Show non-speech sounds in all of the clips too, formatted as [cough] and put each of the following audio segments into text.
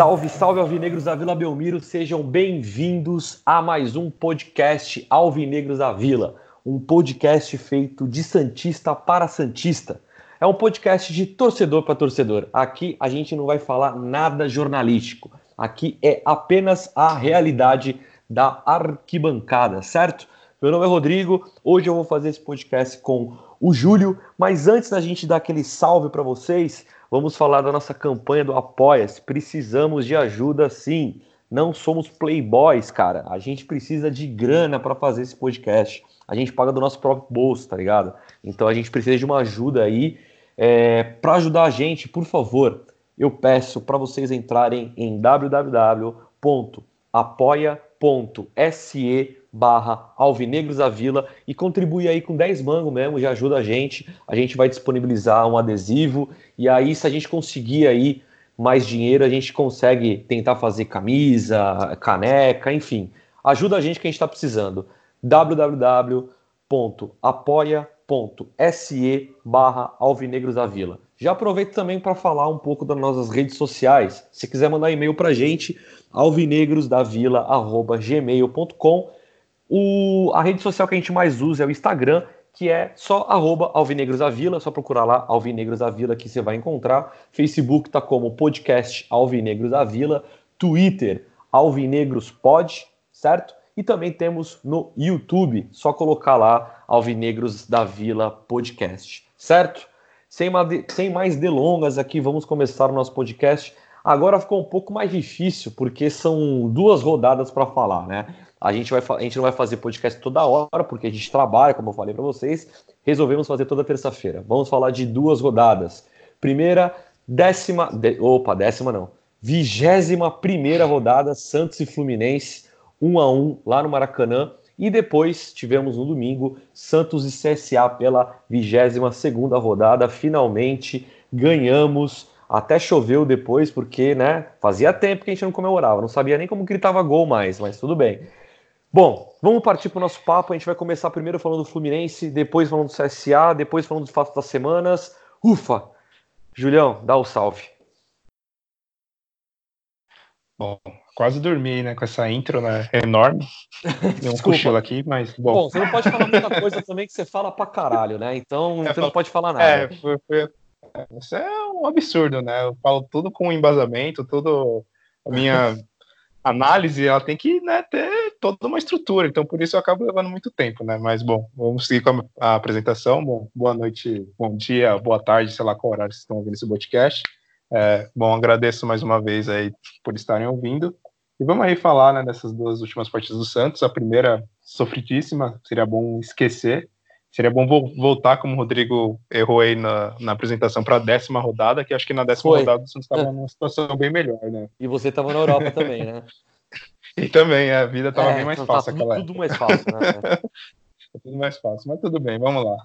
Salve, salve Alvinegros da Vila Belmiro, sejam bem-vindos a mais um podcast Alvinegros da Vila, um podcast feito de Santista para Santista. É um podcast de torcedor para torcedor. Aqui a gente não vai falar nada jornalístico. Aqui é apenas a realidade da arquibancada, certo? Meu nome é Rodrigo. Hoje eu vou fazer esse podcast com o Júlio, mas antes da gente dar aquele salve para vocês, Vamos falar da nossa campanha do Apoia-se. Precisamos de ajuda, sim. Não somos playboys, cara. A gente precisa de grana para fazer esse podcast. A gente paga do nosso próprio bolso, tá ligado? Então a gente precisa de uma ajuda aí. É, para ajudar a gente, por favor, eu peço para vocês entrarem em www.apoia.se barra Alvinegros da Vila e contribui aí com 10 mangos mesmo, já ajuda a gente. A gente vai disponibilizar um adesivo e aí se a gente conseguir aí mais dinheiro, a gente consegue tentar fazer camisa, caneca, enfim. Ajuda a gente que a gente está precisando. www.apoia.se barra Alvinegros da Vila. Já aproveito também para falar um pouco das nossas redes sociais. Se quiser mandar e-mail para a gente, alvinegrosdavila.gmail.com o, a rede social que a gente mais usa é o Instagram, que é só arroba Alvinegros da Vila, só procurar lá Alvinegros da Vila que você vai encontrar. Facebook tá como podcast Alvinegros da Vila, Twitter Alvinegros Pod, certo? E também temos no YouTube, só colocar lá Alvinegros da Vila Podcast, certo? Sem, sem mais delongas aqui, vamos começar o nosso podcast. Agora ficou um pouco mais difícil, porque são duas rodadas para falar, né? A gente, vai, a gente não vai fazer podcast toda hora, porque a gente trabalha, como eu falei para vocês. Resolvemos fazer toda terça-feira. Vamos falar de duas rodadas. Primeira, décima. De, opa, décima não. Vigésima primeira rodada, Santos e Fluminense, 1 a 1 lá no Maracanã. E depois tivemos no domingo Santos e CSA pela vigésima segunda rodada. Finalmente ganhamos. Até choveu depois, porque né, fazia tempo que a gente não comemorava. Não sabia nem como gritava gol mais, mas tudo bem. Bom, vamos partir para o nosso papo. A gente vai começar primeiro falando do Fluminense, depois falando do CSA, depois falando dos fatos das semanas. Ufa! Julião, dá o salve. Bom, quase dormi, né, com essa intro, né, enorme. Deu um [laughs] cochilo aqui, mas bom. Bom, você não pode falar muita coisa também que você fala pra caralho, né? Então [laughs] é, você não pode falar nada. É, foi, foi, isso é um absurdo, né? Eu falo tudo com embasamento, tudo a minha [laughs] análise ela tem que né, ter toda uma estrutura, então por isso eu acabo levando muito tempo, né? Mas bom, vamos seguir com a, apresentação. Bom, boa noite, bom dia, boa tarde, sei lá qual horário vocês estão ouvindo esse podcast. É, bom, agradeço mais uma vez aí por estarem ouvindo. E vamos aí falar né, dessas duas últimas partidas do Santos. A primeira, sofridíssima, seria bom esquecer, Seria bom voltar, como o Rodrigo errou aí na, na apresentação, para a décima rodada, que acho que na décima Foi. rodada o Santos estava numa situação bem melhor, né? E você estava na Europa também, né? [laughs] e também, a vida estava é, bem mais fácil. Tá tudo, tudo mais fácil, né? [laughs] tudo mais fácil, mas tudo bem, vamos lá.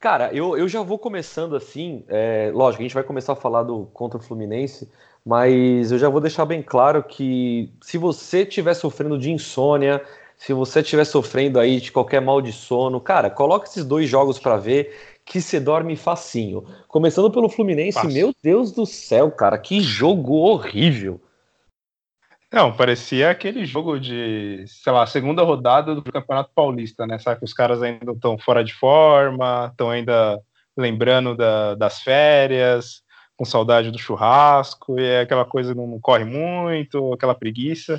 Cara, eu, eu já vou começando assim, é, lógico, a gente vai começar a falar do contra o Fluminense, mas eu já vou deixar bem claro que se você estiver sofrendo de insônia, se você estiver sofrendo aí de qualquer mal de sono, cara, coloca esses dois jogos para ver que você dorme facinho. Começando pelo Fluminense, Fácil. meu Deus do céu, cara, que jogo horrível. Não, parecia aquele jogo de, sei lá, segunda rodada do Campeonato Paulista, né? Sabe que os caras ainda estão fora de forma, estão ainda lembrando da, das férias, com saudade do churrasco, e é aquela coisa não corre muito, aquela preguiça.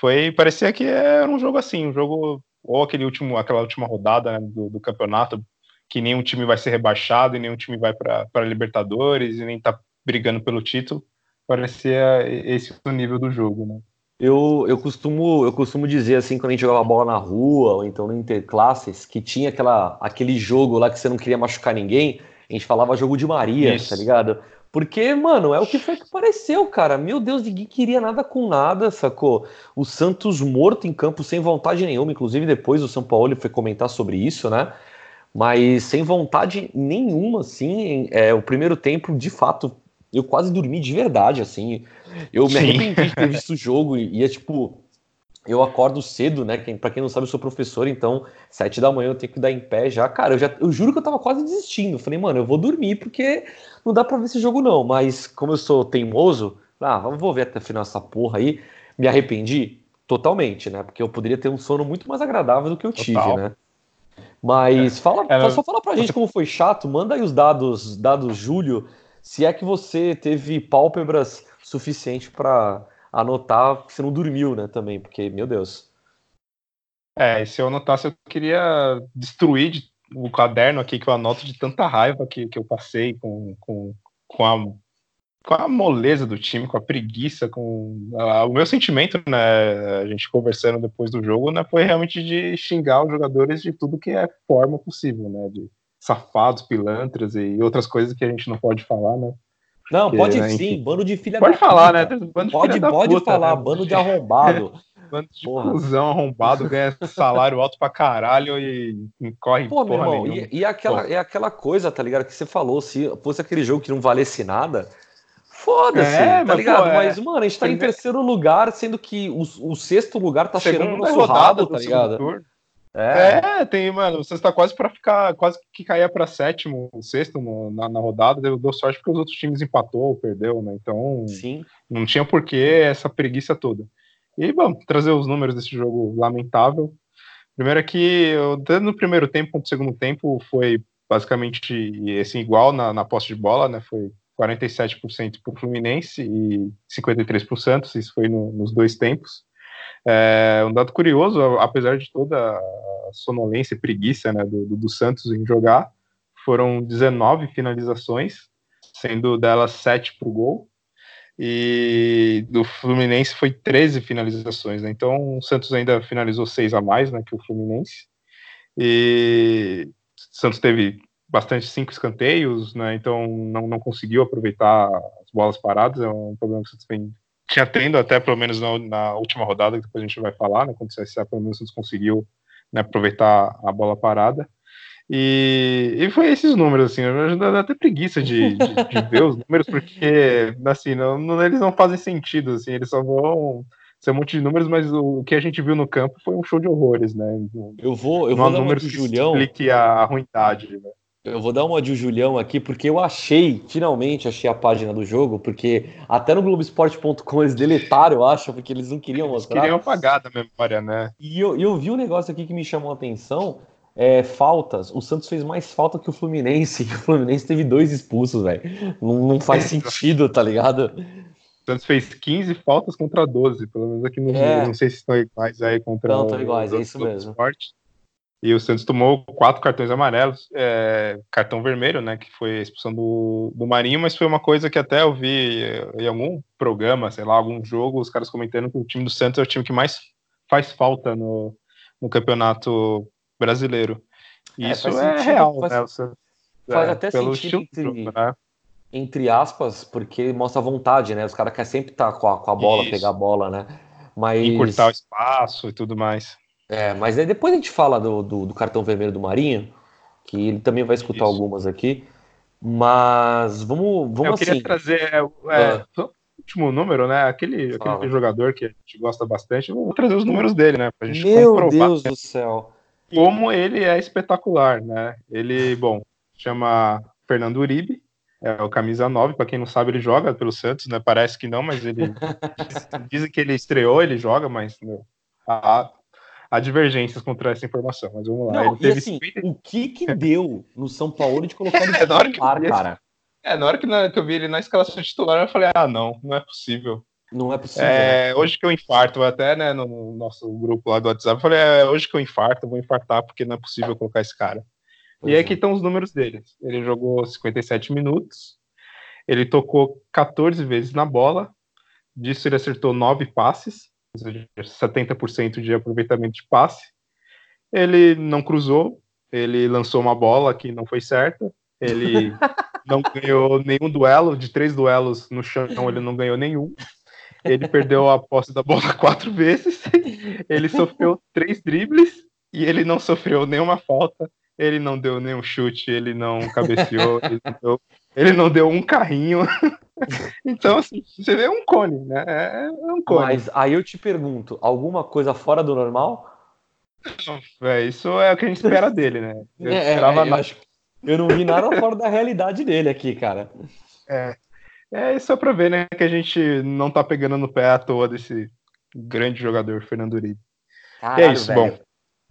Foi, parecia que era um jogo assim, um jogo ou aquele último, aquela última rodada né, do, do, campeonato, que nenhum time vai ser rebaixado e nenhum time vai para Libertadores e nem tá brigando pelo título. Parecia esse o nível do jogo, né? Eu, eu, costumo, eu costumo dizer assim, quando a gente jogava bola na rua, ou então no Interclasses, que tinha aquela, aquele jogo lá que você não queria machucar ninguém, a gente falava jogo de Maria, Isso. tá ligado? Porque, mano, é o que foi que pareceu, cara. Meu Deus, ninguém queria nada com nada, sacou? O Santos morto em campo sem vontade nenhuma. Inclusive, depois o São Paulo foi comentar sobre isso, né? mas sem vontade nenhuma, assim. É, o primeiro tempo, de fato, eu quase dormi de verdade, assim. Eu me arrependi de ter visto o [laughs] jogo e, e é tipo. Eu acordo cedo, né? Quem, pra quem não sabe, eu sou professor, então sete da manhã eu tenho que dar em pé já. Cara, eu, já, eu juro que eu tava quase desistindo. Falei, mano, eu vou dormir porque não dá pra ver esse jogo não. Mas como eu sou teimoso, ah, vou ver até o final essa porra aí. Me arrependi totalmente, né? Porque eu poderia ter um sono muito mais agradável do que eu tive, Total. né? Mas é. fala, é, só fala pra gente como foi chato, manda aí os dados, dados Júlio, se é que você teve pálpebras suficiente para anotar que você não dormiu, né, também, porque, meu Deus. É, se eu anotasse, eu queria destruir o caderno aqui que eu anoto de tanta raiva que, que eu passei com, com, com a com a moleza do time, com a preguiça, com a, o meu sentimento, né, a gente conversando depois do jogo, né, foi realmente de xingar os jogadores de tudo que é forma possível, né, de safados, pilantras e outras coisas que a gente não pode falar, né. Não, Porque, pode né, sim, bando de filha Pode falar, né? Bando pode pode puta, falar, né? bando de arrombado. [laughs] bando de cuzão arrombado, ganha salário alto pra caralho e, e corre Pô, meu irmão, e, e, aquela, é aquela coisa, tá ligado, que você falou, se fosse aquele jogo que não valesse nada, Foda-se, é, tá ligado? Pô, é... Mas, mano, a gente tá em terceiro lugar, sendo que o, o sexto lugar tá Segunda cheirando nosso rabo, tá ligado? É. é, tem, mano, você está quase para ficar, quase que cair para sétimo, sexto no, na, na, rodada, deu, deu, sorte porque os outros times empatou, perdeu, né? Então, Sim. não tinha porquê essa preguiça toda. E, vamos trazer os números desse jogo lamentável. Primeiro é que, tanto no primeiro tempo quanto no segundo tempo, foi basicamente assim, igual na, na posse de bola, né? Foi 47% para o Fluminense e 53% para o Santos, isso foi no, nos dois tempos. É, um dado curioso, apesar de toda a sonolência e preguiça né, do, do, Santos em jogar, foram 19 finalizações, sendo delas 7 para o gol, e do Fluminense foi 13 finalizações, né? então o Santos ainda finalizou 6 a mais né, que o Fluminense, e o Santos teve bastante cinco escanteios, né? Então não, não conseguiu aproveitar as bolas paradas, é um problema que o Santos vem tinha tendo até pelo menos na, na, última rodada, que depois a gente vai falar, né? Quando o CSA pelo menos conseguiu né, aproveitar a bola parada. E, e foi esses números, assim, dá até preguiça de, de, de, ver os números, porque assim, não, não, eles não fazem sentido, assim, eles só vão ser um monte de números, mas o, o, que a gente viu no campo foi um show de horrores, né? Eu vou, eu não vou dar números que Julião. explique a, a ruindade, né? Eu vou dar uma de Julião aqui, porque eu achei, finalmente achei a página do jogo, porque até no Globoesporte.com eles deletaram, eu acho, porque eles não queriam mostrar. Eles queriam apagar da memória, né? E eu, eu vi um negócio aqui que me chamou a atenção, é, faltas. O Santos fez mais falta que o Fluminense, [laughs] e o Fluminense teve dois expulsos, velho. Não, não, faz sentido, tá ligado? O Santos fez 15 faltas contra 12, pelo menos aqui no é. Não sei se estão iguais aí contra Não, estão iguais, é isso mesmo. Esporte. E o Santos tomou quatro cartões amarelos, é, cartão vermelho, né, que foi a expulsão do, do Marinho, mas foi uma coisa que até eu vi em algum programa, sei lá, algum jogo, os caras comentando que o time do Santos é o time que mais faz falta no, no campeonato brasileiro. E é, isso é sentido, real, faz, né? Santos, faz é, até sentido entre, né? entre aspas, porque mostra vontade, né? Os caras querem sempre estar tá com a, com a bola, isso. pegar a bola, né? Mas... Encurtar o espaço e tudo mais. É, mas aí depois a gente fala do, do, do, cartão vermelho do Marinho, que ele também vai escutar Isso. algumas aqui. Mas vamos, vamos Eu queria assim. trazer é, é, ah. último número, né? Aquele, aquele jogador que a gente gosta bastante. Vou trazer os números dele, né? Pra gente Meu comprovar Deus do céu. Como ele é espetacular, né? Ele, bom, chama Fernando Uribe, é o camisa 9, para quem não sabe, ele joga pelo Santos, né? Parece que não, mas ele [laughs] dizem que ele estreou, ele joga, mas meu, a, há divergências contra essa informação, mas vamos lá. Não, e assim, 50... o que que deu no São Paulo de colocar ele [laughs] é, na hora que cara? É, na hora que, na, que, eu vi ele na escalação titular, eu falei, ah, não, não é possível. Não é possível. É, hoje que eu infarto, até né, no nosso grupo lá do WhatsApp, eu falei, é, hoje que eu infarto, eu vou infartar, porque não é possível colocar esse cara. Pois e é. aqui estão os números dele. Ele jogou 57 minutos, ele tocou 14 vezes na bola, disso ele acertou 9 passes, 70% de aproveitamento de passe. Ele não cruzou, ele lançou uma bola que não foi certa, ele [laughs] não ganhou nenhum duelo, de três duelos no chão, ele não ganhou nenhum. Ele perdeu a posse da bola [laughs] quatro vezes, ele sofreu três dribles e ele não sofreu nenhuma falta ele não deu nenhum chute, ele não cabeceou, ele, não deu, ele não deu um carrinho. [laughs] então, assim, você vê um cone, né? É, é um cone. Mas aí eu te pergunto, alguma coisa fora do normal? Não, é, isso é o que a gente espera dele, né? Eu, é, esperava é, eu, acho, eu não vi nada fora da realidade dele aqui, cara. É. É só pra ver, né, que a gente não tá pegando no pé à toa desse grande jogador, Fernando Uribe. Caralho, é isso, velho. bom.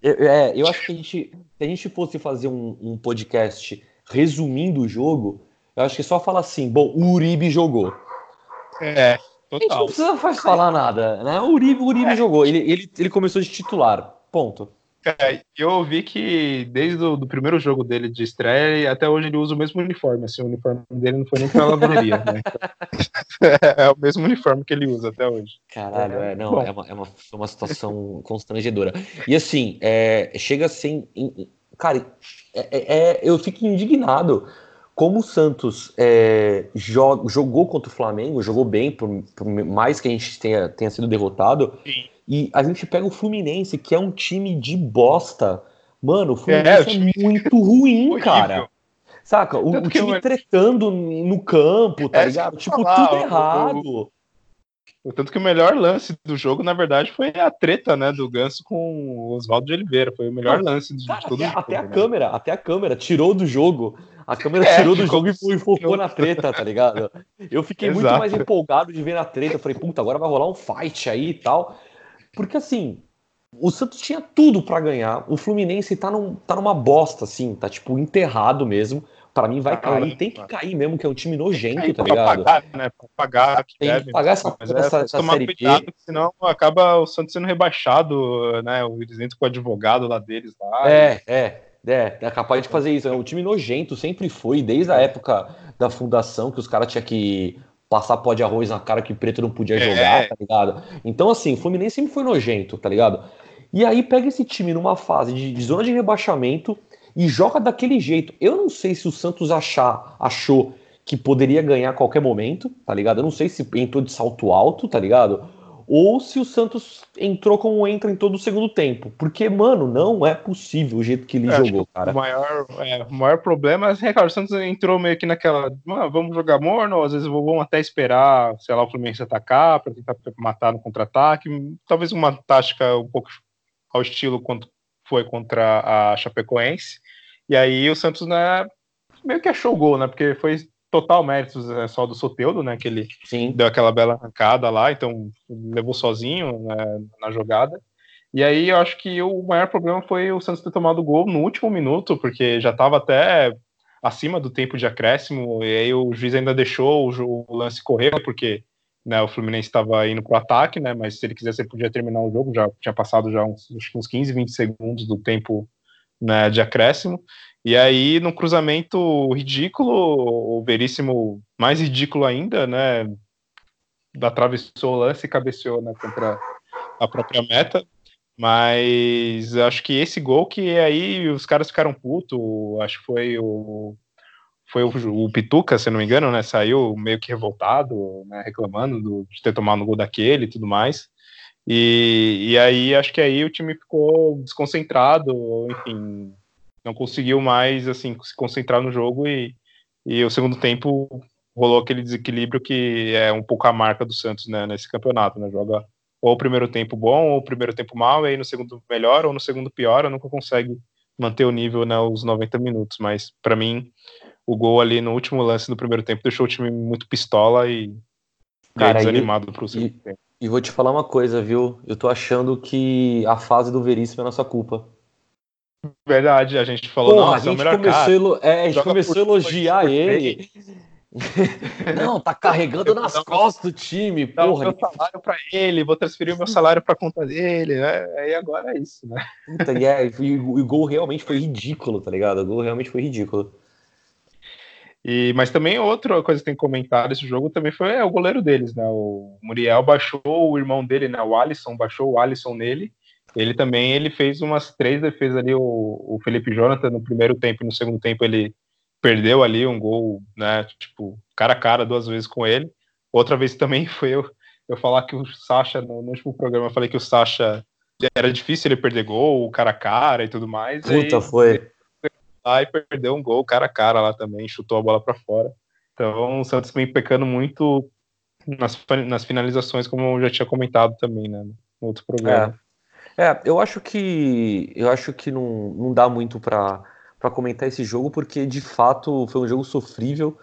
Eu, é, eu acho que a gente, se a gente fosse fazer um, um, podcast resumindo o jogo, eu acho que só fala assim, bom, o Uribe jogou. É, total. A gente não precisa mais falar nada, né? O Uribe, o Uribe é. jogou, ele, ele, ele começou de titular, ponto. É, eu ouvi que desde o do primeiro jogo dele de estreia até hoje ele usa o mesmo uniforme. Assim, o uniforme dele não foi nem pra lavanderia, né? [laughs] é, o mesmo uniforme que ele usa até hoje. Caralho, é, não, é uma, é uma, é uma situação [laughs] constrangedora. E assim, é, chega assim. Cara, é, é, é, eu fico indignado como o Santos é, jogou contra o Flamengo, jogou bem, por, por, mais que a gente tenha, tenha sido derrotado. Sim. E a gente pega o Fluminense, que é um time de bosta. Mano, o Fluminense é, é [laughs] muito ruim, cara. Saca? O, o time eu... tretando no campo, tá é, ligado? Tipo, falar, tudo errado. O, tanto que o melhor lance do jogo, na verdade, foi a treta, né, do Ganso com o Oswaldo de Oliveira. Foi o melhor lance de, cara, de todo até, jogo, até a né? câmera, até a câmera tirou do jogo. A câmera é, tirou do jogo e focou na treta, tá ligado? Eu fiquei Exato. muito mais empolgado de ver a treta. Eu falei, puta, agora vai rolar um fight aí e tal. Porque assim, o Santos tinha tudo para ganhar. O Fluminense tá, num, tá numa bosta, assim, tá tipo enterrado mesmo. Para mim vai ah, cair, tem que cair mesmo, que é um time nojento, tá ligado? Pagar, né? Pra pagar que tem deve, que pagar essa, mas essa, é, essa tomar série cuidado, B. senão acaba o Santos sendo rebaixado, né? Eles entram com o advogado lá deles lá. É, e... é. É, é capaz de fazer isso. É um time nojento, sempre foi, desde a época da fundação, que os caras tinham que passar pó de arroz na cara que preto não podia jogar, é. tá ligado? Então, assim, o Fluminense sempre foi nojento, tá ligado? E aí pega esse time numa fase de, de zona de rebaixamento e joga daquele jeito. Eu não sei se o Santos achar, achou que poderia ganhar a qualquer momento, tá ligado? Eu não sei se entrou de salto alto, tá ligado? Ou se o Santos entrou como entra em todo o segundo tempo. Porque, mano, não é possível o jeito que ele é, jogou, cara. O maior, é, o maior problema é, cara, o Santos entrou meio que naquela. Ah, vamos jogar morno, às vezes vamos até esperar, sei lá, o Fluminense atacar para tentar matar no contra-ataque. Talvez uma tática um pouco ao estilo quanto foi contra a Chapecoense. E aí o Santos, né, meio que achou o gol, né? Porque foi total méritos é só do Soteudo, né? Que ele Sim. deu aquela bela arrancada lá, então levou sozinho né, na jogada. E aí eu acho que o maior problema foi o Santos ter tomado o gol no último minuto, porque já estava até acima do tempo de acréscimo, e aí o juiz ainda deixou o, lance correr, porque né, o Fluminense estava indo para o ataque, né, mas se ele quisesse ele podia terminar o jogo, já tinha passado já uns, uns 15, 20 segundos do tempo né, de acréscimo, e aí, no cruzamento ridículo, o Veríssimo mais ridículo ainda, né? Atravessou o lance e cabeceou né, contra a própria meta. Mas acho que esse gol que aí os caras ficaram putos, acho que foi o foi o, o, Pituca, se não me engano, né? Saiu meio que revoltado, né, reclamando do, de ter tomado o gol daquele e tudo mais. E, e aí acho que aí o time ficou desconcentrado, enfim, não conseguiu mais assim se concentrar no jogo e, e o segundo tempo rolou aquele desequilíbrio que é um pouco a marca do Santos né, nesse campeonato, né? Joga ou o primeiro tempo bom ou o primeiro tempo mal, e aí no segundo melhor ou no segundo pior, nunca consegue manter o nível né, os 90 minutos, mas para mim o gol ali no último lance do primeiro tempo deixou o time muito pistola e, Cara, desanimado para o segundo e, tempo. E vou te falar uma coisa, viu? Eu tô achando que a fase do Veríssimo é nossa culpa. Verdade, a gente falou, Porra, a gente é começou, é, a gente começou a elogiar ele. [laughs] Não, tá carregando nas costas do time, porra. Vou meu salário para ele, vou transferir o meu salário para conta dele, né? Aí agora é isso, né? Puta, e, é, e o gol realmente foi ridículo, tá ligado? O gol realmente foi ridículo. E, mas também outra coisa que tem comentado esse jogo também foi é, o goleiro deles, né? O Muriel baixou o irmão dele, né? O Alisson, baixou o Alisson nele ele também ele fez umas três defesas ali, o, o Felipe Jonathan no primeiro tempo e no segundo tempo ele perdeu ali um gol, né, tipo, cara a cara duas vezes com ele. Outra vez também [laughs] foi eu, eu falar que o Sacha, no, no último programa, eu falei que o Sacha era difícil ele perder gol, cara a cara e tudo mais. Puta, aí, foi. lá e perdeu um gol cara a cara lá também, chutou a bola para fora. Então o Santos vem pecando muito nas, nas finalizações, como eu já tinha comentado também, né? No outro programa. É, é eu acho que eu acho que não, não dá muito para comentar esse jogo, porque de fato foi um jogo sofrível.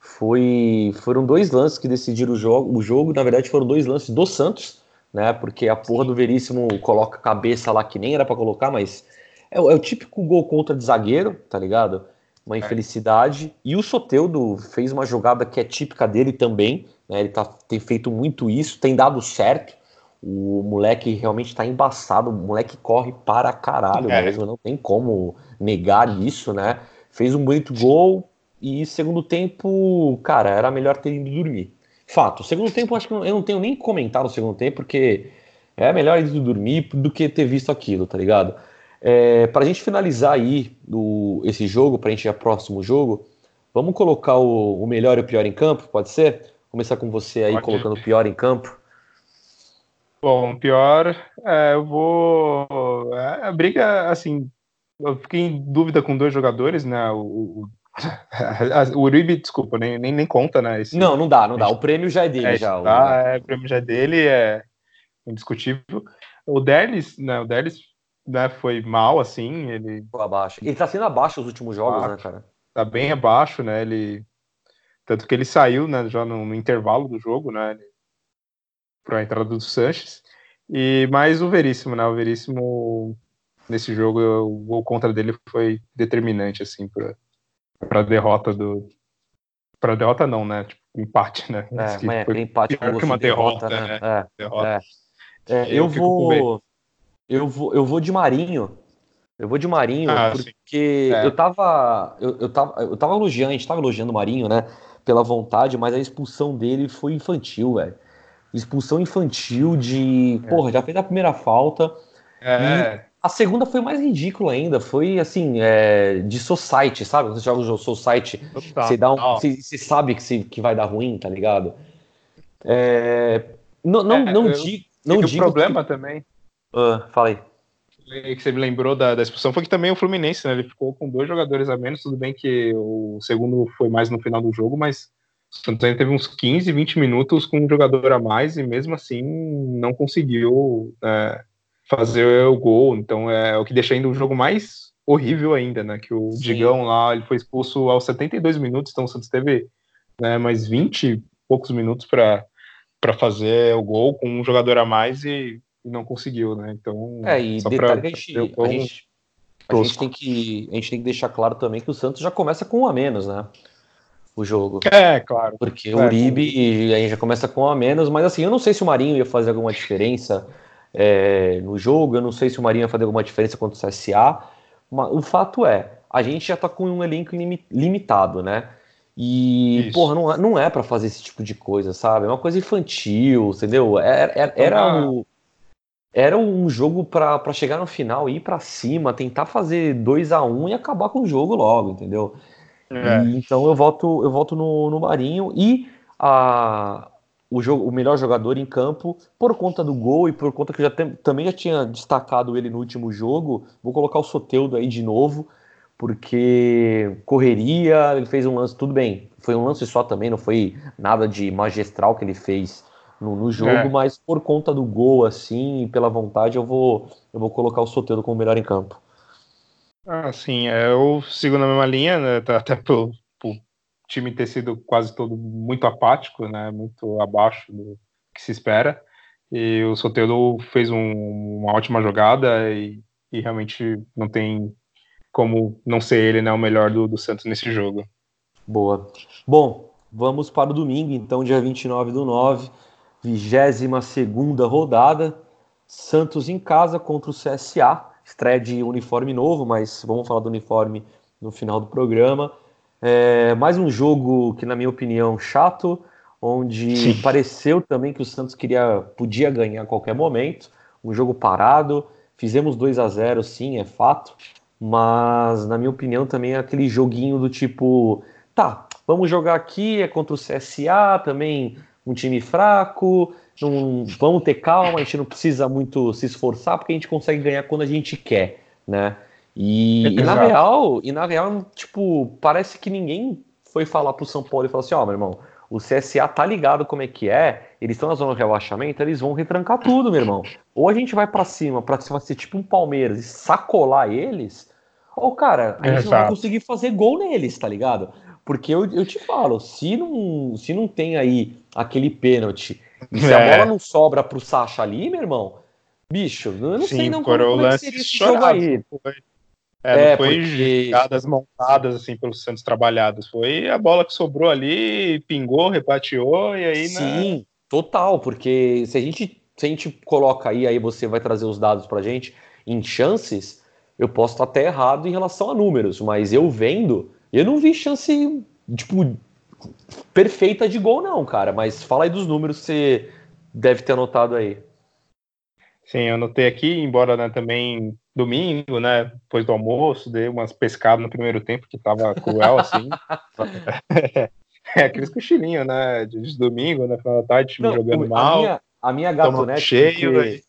Foi, foram dois lances que decidiram o jogo. O jogo, na verdade, foram dois lances do Santos, né? Porque a porra do Veríssimo coloca a cabeça lá que nem era para colocar, mas é, é, o típico gol contra de zagueiro, tá ligado? Uma é. infelicidade. E o Soteudo fez uma jogada que é típica dele também, né? Ele tá, tem feito muito isso, tem dado certo. O moleque realmente tá embaçado, o moleque corre para caralho é. mesmo, não tem como negar isso, né? Fez um bonito gol, e segundo tempo, cara, era melhor ter ido dormir. Fato. Segundo tempo, acho que eu não tenho nem comentado o segundo tempo, porque é melhor ir dormir do que ter visto aquilo, tá ligado? É, para a gente finalizar aí do, esse jogo, para a gente ir ao próximo jogo, vamos colocar o, o, melhor e o pior em campo, pode ser? Começar com você aí, pode. colocando o pior em campo. Bom, pior, é, eu vou. É, a briga, assim, eu fiquei em dúvida com dois jogadores, né? O, o [laughs] Uribe, desculpa, nem, nem, nem conta, né? Esse, não, não dá, não dá. O prêmio já é dele, é, já. Tá, o... é, o prêmio já é dele, é indiscutível. O Derlis, né? O Derlis né, foi mal, assim. Ele. Foi abaixo. Ele tá sendo abaixo os últimos jogos, né, cara? Tá bem abaixo, né? Ele. Tanto que ele saiu, né, já no, no intervalo do jogo, né? Para a entrada do Sanches. E mais o Veríssimo, né? O Veríssimo nesse jogo, o gol contra dele foi determinante, assim, para para derrota do para derrota não, né? Tipo, empate, né? É, mas é, foi empate pior que uma derrota, derrota né? né? É, derrota. É. É, eu, eu vou eu vou eu vou de Marinho. Eu vou de Marinho ah, porque é. eu tava eu, eu tava eu tava elogiando, a gente tava elogiando o Marinho, né? Pela vontade, mas a expulsão dele foi infantil, velho. Expulsão infantil de, é. porra, já fez a primeira falta. É. A segunda foi mais ridícula ainda, foi assim, é, de society, sabe? Você joga o society, você, dá um, você, você, sabe que, que vai dar ruim, tá ligado? É, não não, é, não, eu, digo, não digo. O problema que... também. Uh, fala aí. Que você me lembrou da, da expulsão foi que também o Fluminense, né? Ele ficou com dois jogadores a menos. Tudo bem que o segundo foi mais no final do jogo, mas o Santos teve uns 15, 20 minutos com um jogador a mais e mesmo assim não conseguiu. É, fazer o gol. Então é o que deixa ainda o jogo mais horrível ainda, né? Que o Sim. Digão lá ele foi expulso aos 72 minutos, então o Santos teve né, mais 20 e poucos minutos para fazer o gol com um jogador a mais e, e não conseguiu, né? Então. É, e detalhe pra, que a gente, a, gente, a gente, tem que, a gente tem que deixar claro também que o Santos já começa com um a menos, né? O jogo. É, claro. Porque é, o Uribe aí já começa com a menos, mas assim, eu não sei se o Marinho ia fazer alguma diferença é, no jogo. Eu não sei se o Marinho vai fazer alguma diferença contra o CSA. Mas o fato é, a gente já tá com um elenco limitado, né? E, Isso. porra, não, é, não é para fazer esse tipo de coisa, sabe? É uma coisa infantil, entendeu? Era, era, era, o, era um jogo para chegar no final, ir para cima, tentar fazer 2 a 1 um e acabar com o jogo logo, entendeu? É. E, então eu volto, eu volto no, no Marinho e a, o, jogo, o melhor jogador em campo por conta do gol e por conta que eu já tem, também já tinha destacado ele no último jogo. Vou colocar o Soteudo aí de novo, porque correria, ele fez um lance, tudo bem, foi um lance só também, não foi nada de magistral que ele fez no, no jogo, é. mas por conta do gol, assim, pela vontade, eu vou, eu vou colocar o Soteudo como melhor em campo. Ah, sim, eu sigo na mesma linha, né, tá, até pelo, time ter sido quase todo muito apático, né, muito abaixo do que se espera. E o Soteldo fez um, uma ótima jogada e, e, realmente não tem como não ser ele né, o melhor do, do Santos nesse jogo. Boa. Bom, vamos para o domingo, então, dia 29 do 9, 22 segunda rodada. Santos em casa contra o CSA. Estreia de uniforme novo, mas vamos falar do uniforme no final do programa. É, mais um jogo que, na minha opinião, chato, onde Sim. pareceu também que o Santos queria, podia ganhar a qualquer momento. Um jogo parado. Fizemos 2 a 0 sim, é fato. Mas, na minha opinião, também é aquele joguinho do tipo: tá, vamos jogar aqui, é contra o CSA, também um time fraco. Não, vamos ter calma, a gente não precisa muito se esforçar, porque a gente consegue ganhar quando a gente quer, né? E, e, na real, e na real, tipo, parece que ninguém foi falar pro São Paulo e falou assim, ó, oh, meu irmão, o CSA tá ligado como é que é, eles estão na zona de relaxamento, eles vão retrancar tudo, meu irmão. Ou a gente vai para cima, pra cima ser tipo um Palmeiras e sacolar eles, ou, cara, a gente Exato. não vai conseguir fazer gol neles, tá ligado? Porque eu, eu te falo, se não, se não tem aí aquele pênalti, se é. a bola não sobra pro Sacha ali, meu irmão, bicho, eu não Sim, sei não como, como é seria esse jogo aí. Foi. É, não é, foi porque... jogadas montadas assim pelo Santos trabalhadas. Foi a bola que sobrou ali, pingou, repateou e aí. Sim, né? total, porque se a gente se a gente coloca aí, aí você vai trazer os dados pra gente em chances, eu posso estar até errado em relação a números, mas eu vendo, eu não vi chance tipo perfeita de gol não, cara, mas fala aí dos números que você deve ter anotado aí. Sim, eu anotei aqui, embora né, também domingo, né, depois do almoço, dei umas pescadas no primeiro tempo, que tava cruel, assim. [laughs] é, aqueles cochilinhos, né, de, de, domingo, né, final da tarde, time Não, jogando a mal. Minha, a minha gatonete... Cheio, porque,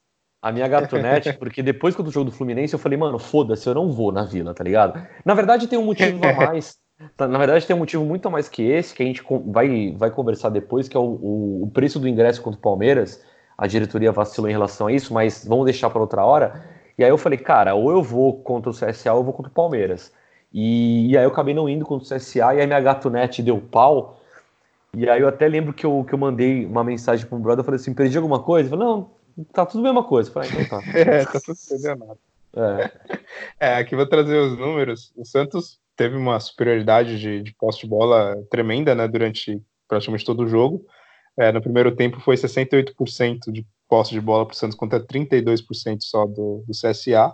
a minha gatonete, [laughs] porque depois que eu do jogo do Fluminense, eu falei, mano, foda-se, eu não vou na Vila, tá ligado? Na verdade, tem um motivo a [laughs] mais... Tá, na verdade, tem um motivo muito mais que esse, que a gente vai, vai conversar depois, que é o, o, o preço do ingresso contra o Palmeiras, a diretoria vacilou em relação a isso, mas vamos deixar para outra hora. E aí eu falei, cara, ou eu vou contra o CSA ou eu vou contra o Palmeiras. E, e aí eu acabei não indo contra o CSA, e aí minha gatunete deu pau. E aí eu até lembro que eu, que eu mandei uma mensagem para um brother, eu falei assim, perdi alguma coisa? Ele falou, não, tá tudo a mesma coisa. Eu falei, ah, então tá. [laughs] é, tá tudo nada. É. é, aqui vou trazer os números. O Santos teve uma superioridade de, de posse de bola tremenda, né, durante praticamente todo o jogo. É, no primeiro tempo foi 68% de posse de bola para o Santos contra 32% só do, do CSA.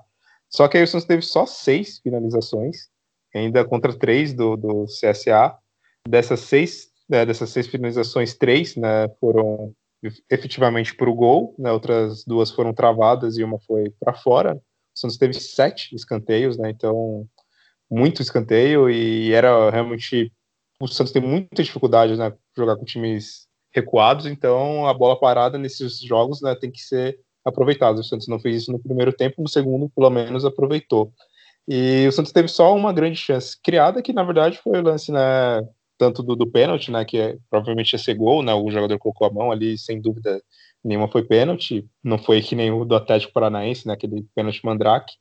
Só que aí o Santos teve só seis finalizações, ainda contra três do, do CSA. Dessas seis, né, dessas seis finalizações, três né, foram efetivamente para o gol, né, outras duas foram travadas e uma foi para fora. O Santos teve sete escanteios, né, então muito escanteio e era realmente o Santos tem muita dificuldade né, jogar com times recuados, então a bola parada nesses jogos né, tem que ser aproveitada. O Santos não fez isso no primeiro tempo, no segundo, pelo menos, aproveitou. E o Santos teve só uma grande chance criada, que na verdade foi o lance, né, tanto do, do pênalti, né, que é, provavelmente ia ser gol, né, o jogador colocou a mão ali, sem dúvida nenhuma foi pênalti, não foi que nem o do Atlético Paranaense, né, aquele pênalti mandrake,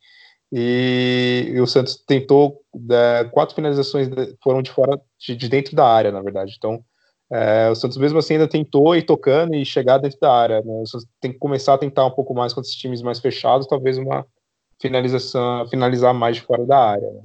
e, e o Santos tentou, é, quatro finalizações foram de fora, de, de dentro da área, na verdade, então é, o Santos mesmo assim ainda tentou ir tocando e chegar dentro da área. Né? O Santos tem que começar a tentar um pouco mais com esses times mais fechados, talvez uma finalização, finalizar mais de fora da área. Né?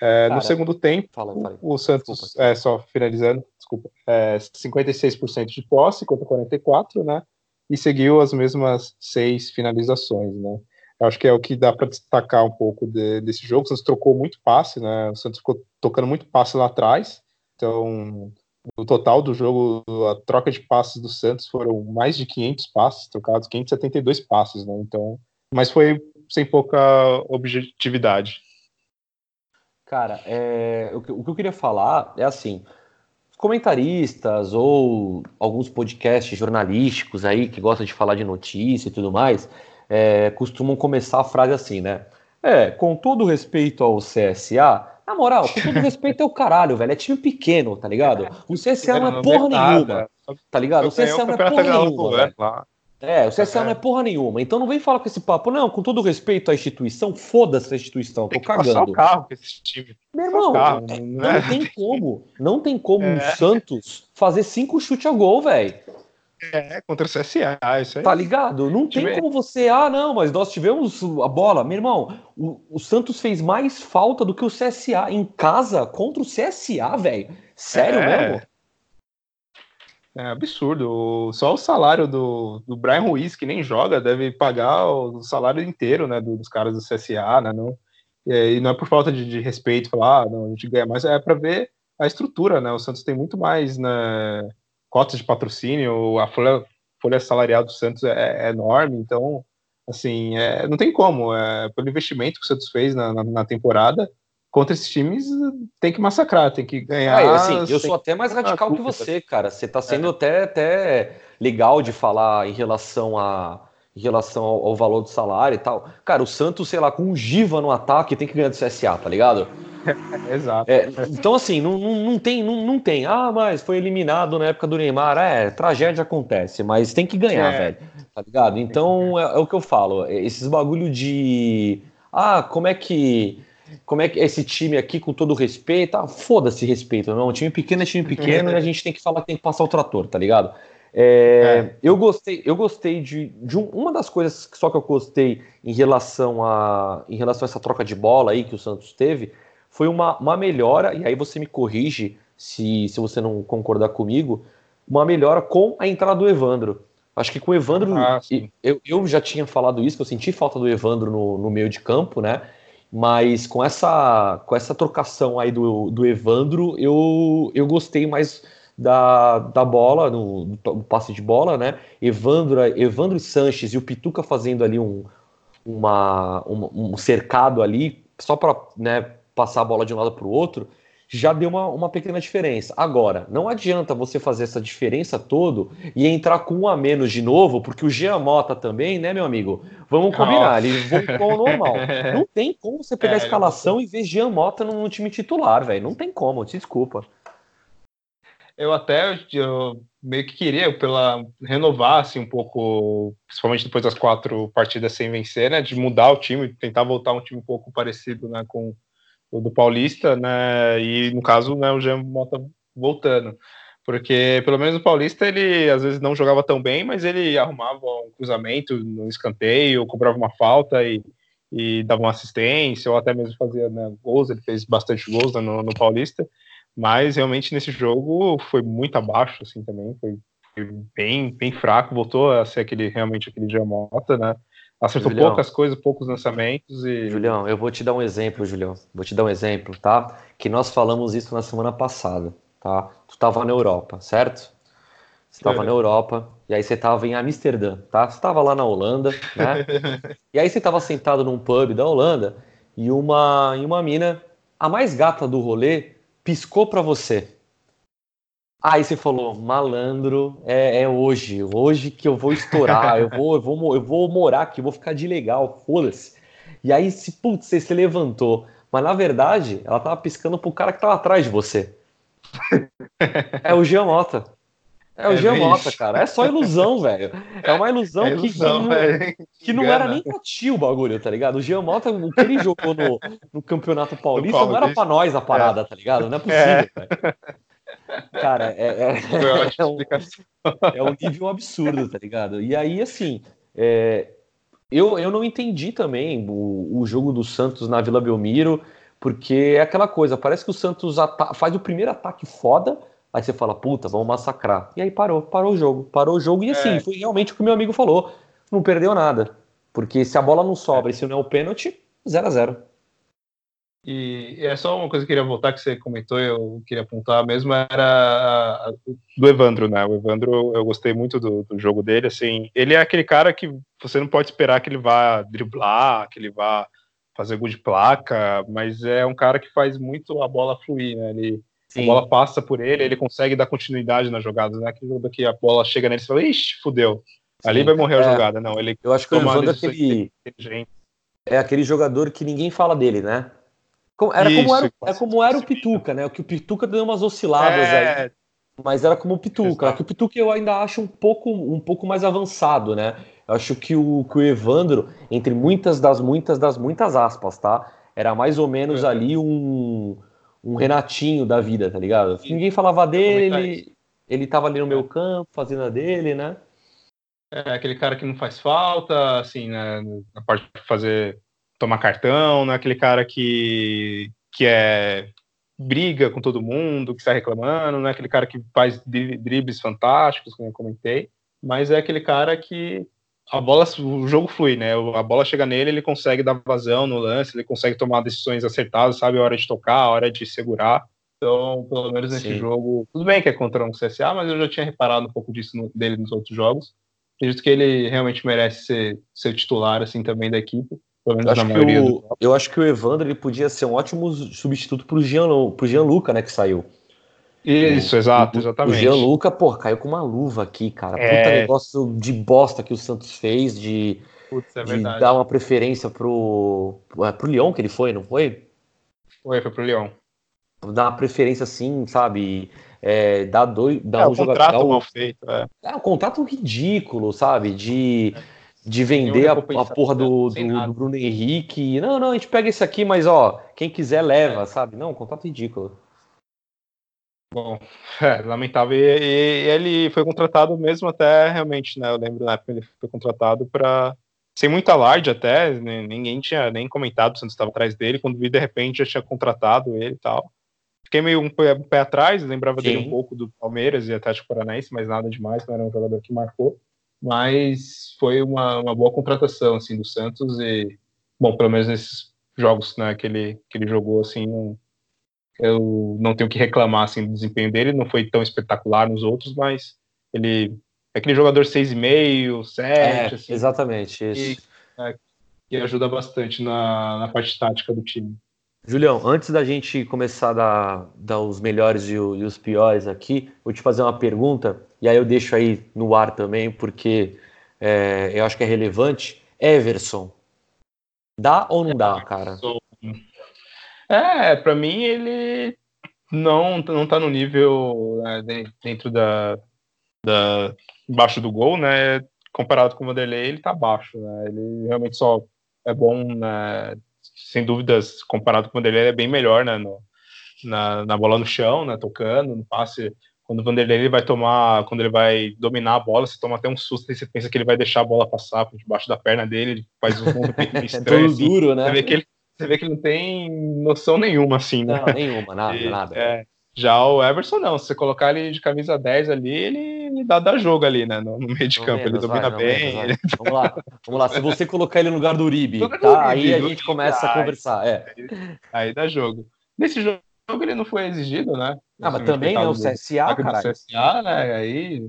É, Cara, no segundo tempo, fala, fala. o Santos, desculpa. é, só finalizando, desculpa, é, 56% de posse contra 44%, né? E seguiu as mesmas seis finalizações, né? Acho que é o que dá para destacar um pouco de, desse jogo. O Santos trocou muito passe, né? O Santos ficou tocando muito passe lá atrás, então no total do jogo, a troca de passes do Santos foram mais de 500 passes trocados, 572 passes, né? Então, mas foi sem pouca objetividade. Cara, é, o, que, o que eu queria falar é assim: comentaristas ou alguns podcasts jornalísticos aí que gostam de falar de notícia e tudo mais, é, costumam começar a frase assim, né? É, com todo respeito ao CSA, na moral, com todo respeito, é o caralho, velho. É time pequeno, tá ligado? O CSA não é porra nenhuma. Tá ligado? O CSA não é porra nenhuma. É, o CSA não é porra nenhuma. Então não vem falar com esse papo, não, com todo respeito à instituição, foda-se a instituição, tô cagando. Passar o carro com esse time. Meu irmão, carro, é, não, não, tem como, não tem como [laughs] é. o Santos fazer cinco chutes a gol, velho. É, contra o CSA, isso aí. Tá ligado? Não tem como você. Ah, não, mas nós tivemos a bola. Meu irmão, o, o Santos fez mais falta do que o CSA em casa contra o CSA, velho. Sério é. mesmo? É absurdo. Só o salário do, do Brian Ruiz, que nem joga, deve pagar o salário inteiro né, dos caras do CSA, né? Não, e não é por falta de, de respeito falar, ah, não, a gente ganha mais, é para ver a estrutura, né? O Santos tem muito mais, né? Cotas de patrocínio, a folha, folha salarial do Santos é, é enorme, então, assim, é, não tem como. É, pelo investimento que o Santos fez na, na, na, temporada, contra esses times tem que massacrar, tem que ganhar. É, assim, eu sou até mais radical que você, cara. Você está sendo é. até, até legal de falar em relação a em relação ao, ao, valor do salário e tal. Cara, o Santos, sei lá, com um Giva no ataque tem que ganhar do CSA, tá ligado? [laughs] Exato. É, então, assim, não, não, não, tem, não, não tem. Ah, mas foi eliminado na época do Neymar. É, tragédia acontece, mas tem que ganhar, é. velho. Tá ligado? Então, é, é, o que eu falo. Esses bagulho de. Ah, como é que. Como é que esse time aqui, com todo respeito, ah, foda-se respeito, não. Um time pequeno é time pequeno e a [laughs] gente tem que falar que tem que passar o trator, tá ligado? É, é. Eu gostei, eu gostei de, de um, uma das coisas só que eu gostei em relação a em relação a essa troca de bola aí que o Santos teve foi uma, uma melhora, e aí você me corrige se, se você não concordar comigo, uma melhora com a entrada do Evandro. Acho que com o Evandro, ah, eu, eu já tinha falado isso, que eu senti falta do Evandro no, no meio de campo, né? Mas com essa, com essa trocação aí do, do Evandro, eu, eu gostei mais da, da bola, no, do passe de bola, né? Evandro, Evandro Sanches e o Pituca fazendo ali um, uma, um, um cercado ali, só para né, passar a bola de um lado para o outro, já deu uma, uma pequena diferença. Agora, não adianta você fazer essa diferença todo e entrar com um a menos de novo, porque o Jean Mota também, né, meu amigo? Vamos combinar, ele voltou ao normal. [laughs] Não tem como você pegar é, a escalação e ver Jean Mota no time titular, velho. Não tem como, te desculpa. Eu até eu meio que queria pela renovar assim, um pouco, principalmente depois das quatro partidas sem vencer, né, de mudar o time, tentar voltar um time um pouco parecido, né, com o do Paulista, né? E no caso, né, o Jean Mota voltando. Porque pelo menos o Paulista ele às vezes não jogava tão bem, mas ele arrumava um cruzamento no escanteio, cobrava uma falta e, e dava uma assistência, ou até mesmo fazia né, gols, ele fez bastante gols né, no, no Paulista. Mas realmente nesse jogo foi muito abaixo, assim, também, foi bem, bem fraco, voltou a ser aquele realmente aquele Jean Mota, né? Acertou Julião, poucas coisas, poucos lançamentos e. Julião, eu vou te dar um exemplo, Julião. Vou te dar um exemplo, tá? Que nós falamos isso na semana passada, tá? Tu estava na Europa, certo? Você estava na Europa, e aí você estava em Amsterdã, tá? Você estava lá na Holanda, né? [laughs] e aí você estava sentado num pub da Holanda e uma, e uma mina, a mais gata do rolê, piscou para você. Aí você falou, malandro, é, é, hoje, hoje que eu vou estourar, eu vou, eu vou, eu vou morar aqui, eu vou ficar de legal, foda-se. E aí, se, putz, você se levantou. Mas na verdade, ela tava piscando pro cara que tava atrás de você. [laughs] é o Jean Mota. É o é Jean Mota, cara. É só ilusão, velho. É uma ilusão, é ilusão que, que, não, que não era nem pra ti o bagulho, tá ligado? O Jean Mota, o que ele jogou no, no Campeonato Paulista, não era pra nós a parada, é. tá ligado? Não é possível, é. velho. Cara, é, é, [laughs] é, um, é um nível absurdo, tá ligado? E aí, assim, é, eu, eu não entendi também o, o jogo do Santos na Vila Belmiro, porque é aquela coisa, parece que o Santos faz o primeiro ataque foda, aí você fala, puta, vamos massacrar. E aí parou, parou o jogo, parou o jogo, e assim, é. foi realmente o que o meu amigo falou, não perdeu nada. Porque se a bola não sobra é. e se não é o pênalti, 0 a 0 e é só uma coisa que eu queria voltar, que você comentou, eu queria apontar mesmo, era do Evandro, né? O Evandro, eu gostei muito do, do, jogo dele, assim, ele é aquele cara que você não pode esperar que ele vá driblar, que ele vá fazer gol de placa, mas é um cara que faz muito a bola fluir, né? Ele, a bola passa por ele, ele consegue dar continuidade nas jogadas, né? Aquele jogo que a bola chega nele e fala, ixi, fudeu, ali vai morrer é, a jogada. Não, ele eu acho que o Evandro é aquele, é aquele jogador que ninguém fala dele, né? Era Isso, como era, é como era o Pituca, né? O que o Pituca deu umas osciladas é... aí. Mas era como o Pituca. Que o Pituca eu ainda acho um pouco, um pouco mais avançado, né? Eu acho que o, que o Evandro, entre muitas das muitas das muitas aspas, tá? Era mais ou menos é. ali um, um Renatinho da vida, tá ligado? Sim. Ninguém falava dele, ele, ele tava ali no meu campo, fazendo a dele, né? É aquele cara que não faz falta, assim, né? Na parte de fazer tomar cartão, não é aquele cara que, que é briga com todo mundo, que está reclamando, não é aquele cara que faz dribles fantásticos, como eu comentei, mas é aquele cara que a bola, o jogo flui, né? A bola chega nele, ele consegue dar vazão no lance, ele consegue tomar decisões acertadas, sabe a hora de tocar, a hora de segurar. Então, pelo menos nesse Sim. jogo, tudo bem que é contra um CSA, mas eu já tinha reparado um pouco disso no, dele nos outros jogos. Acredito que ele realmente merece ser, ser titular assim também da equipe. Eu acho, que o, eu acho que o Evandro ele podia ser um ótimo substituto pro, Gian, pro Gianluca, né, que saiu. Isso, o, exato, exatamente. O Gianluca, pô, caiu com uma luva aqui, cara. É... Puta negócio de bosta que o Santos fez de, Putz, é de dar uma preferência pro, é, pro Lyon que ele foi, não foi? Foi, foi pro Lyon. Dar uma preferência assim, sabe? É, dar dois. Dar é, um contrato jogador, mal feito, é. É um contrato ridículo, sabe? De. É de vender a, a porra do, do, do, Bruno Henrique. Não, não, a gente pega esse aqui, mas ó, quem quiser leva, é. sabe? Não, contato ridículo. Bom, é, lamentável. E, e, ele foi contratado mesmo até realmente, né? Eu lembro na época ele foi contratado para sem muito alarde até, né, ninguém tinha nem comentado se Santos estava atrás dele, quando vi de repente já tinha contratado ele e tal. Fiquei meio um pé, um pé atrás, lembrava Sim. dele um pouco do Palmeiras e Atlético Paranaense, mas nada demais, não era um jogador que marcou mas foi uma, uma boa contratação assim do Santos e bom pelo menos nesses jogos né, que ele que ele jogou assim eu não tenho que reclamar assim do desempenho dele não foi tão espetacular nos outros mas ele é aquele jogador seis e meio sete é, assim, exatamente isso que, é, que ajuda bastante na, na parte tática do time Julião, antes da gente começar a dar, dar os melhores e, o, e, os piores aqui, vou te fazer uma pergunta, e aí eu deixo aí no ar também, porque é, eu acho que é relevante. Everson, dá ou não dá, cara? É, para mim ele não, não tá no nível né, dentro da, da. embaixo do gol, né? Comparado com o Vanderlei, ele tá baixo, né? Ele realmente só é bom né, sem dúvidas, comparado com o Vanderlei, é bem melhor né, no, na, na bola no chão, né, tocando, no passe. Quando o Vanderlei ele vai tomar, quando ele vai dominar a bola, você toma até um susto e você pensa que ele vai deixar a bola passar por debaixo da perna dele, ele faz um [laughs] movimento estranho. é assim. duro, né? Você vê, que ele, você vê que não tem noção nenhuma, assim, né? Não, nenhuma, nada, [laughs] e, nada. É, já o Everson, não. Se você colocar ele de camisa 10 ali, ele, ele dá, dá jogo ali, né? No, no meio de campo. Menos, ele domina vai, bem. Menos, ele... Vamos lá, vamos lá. Se você colocar ele no lugar do Uribe, tá? Uribe, aí a gente começa a conversar. É. Aí, aí dá jogo. Nesse jogo ele não foi exigido, né? Ah, mas também é o CSA, cara. CSA, né? Aí,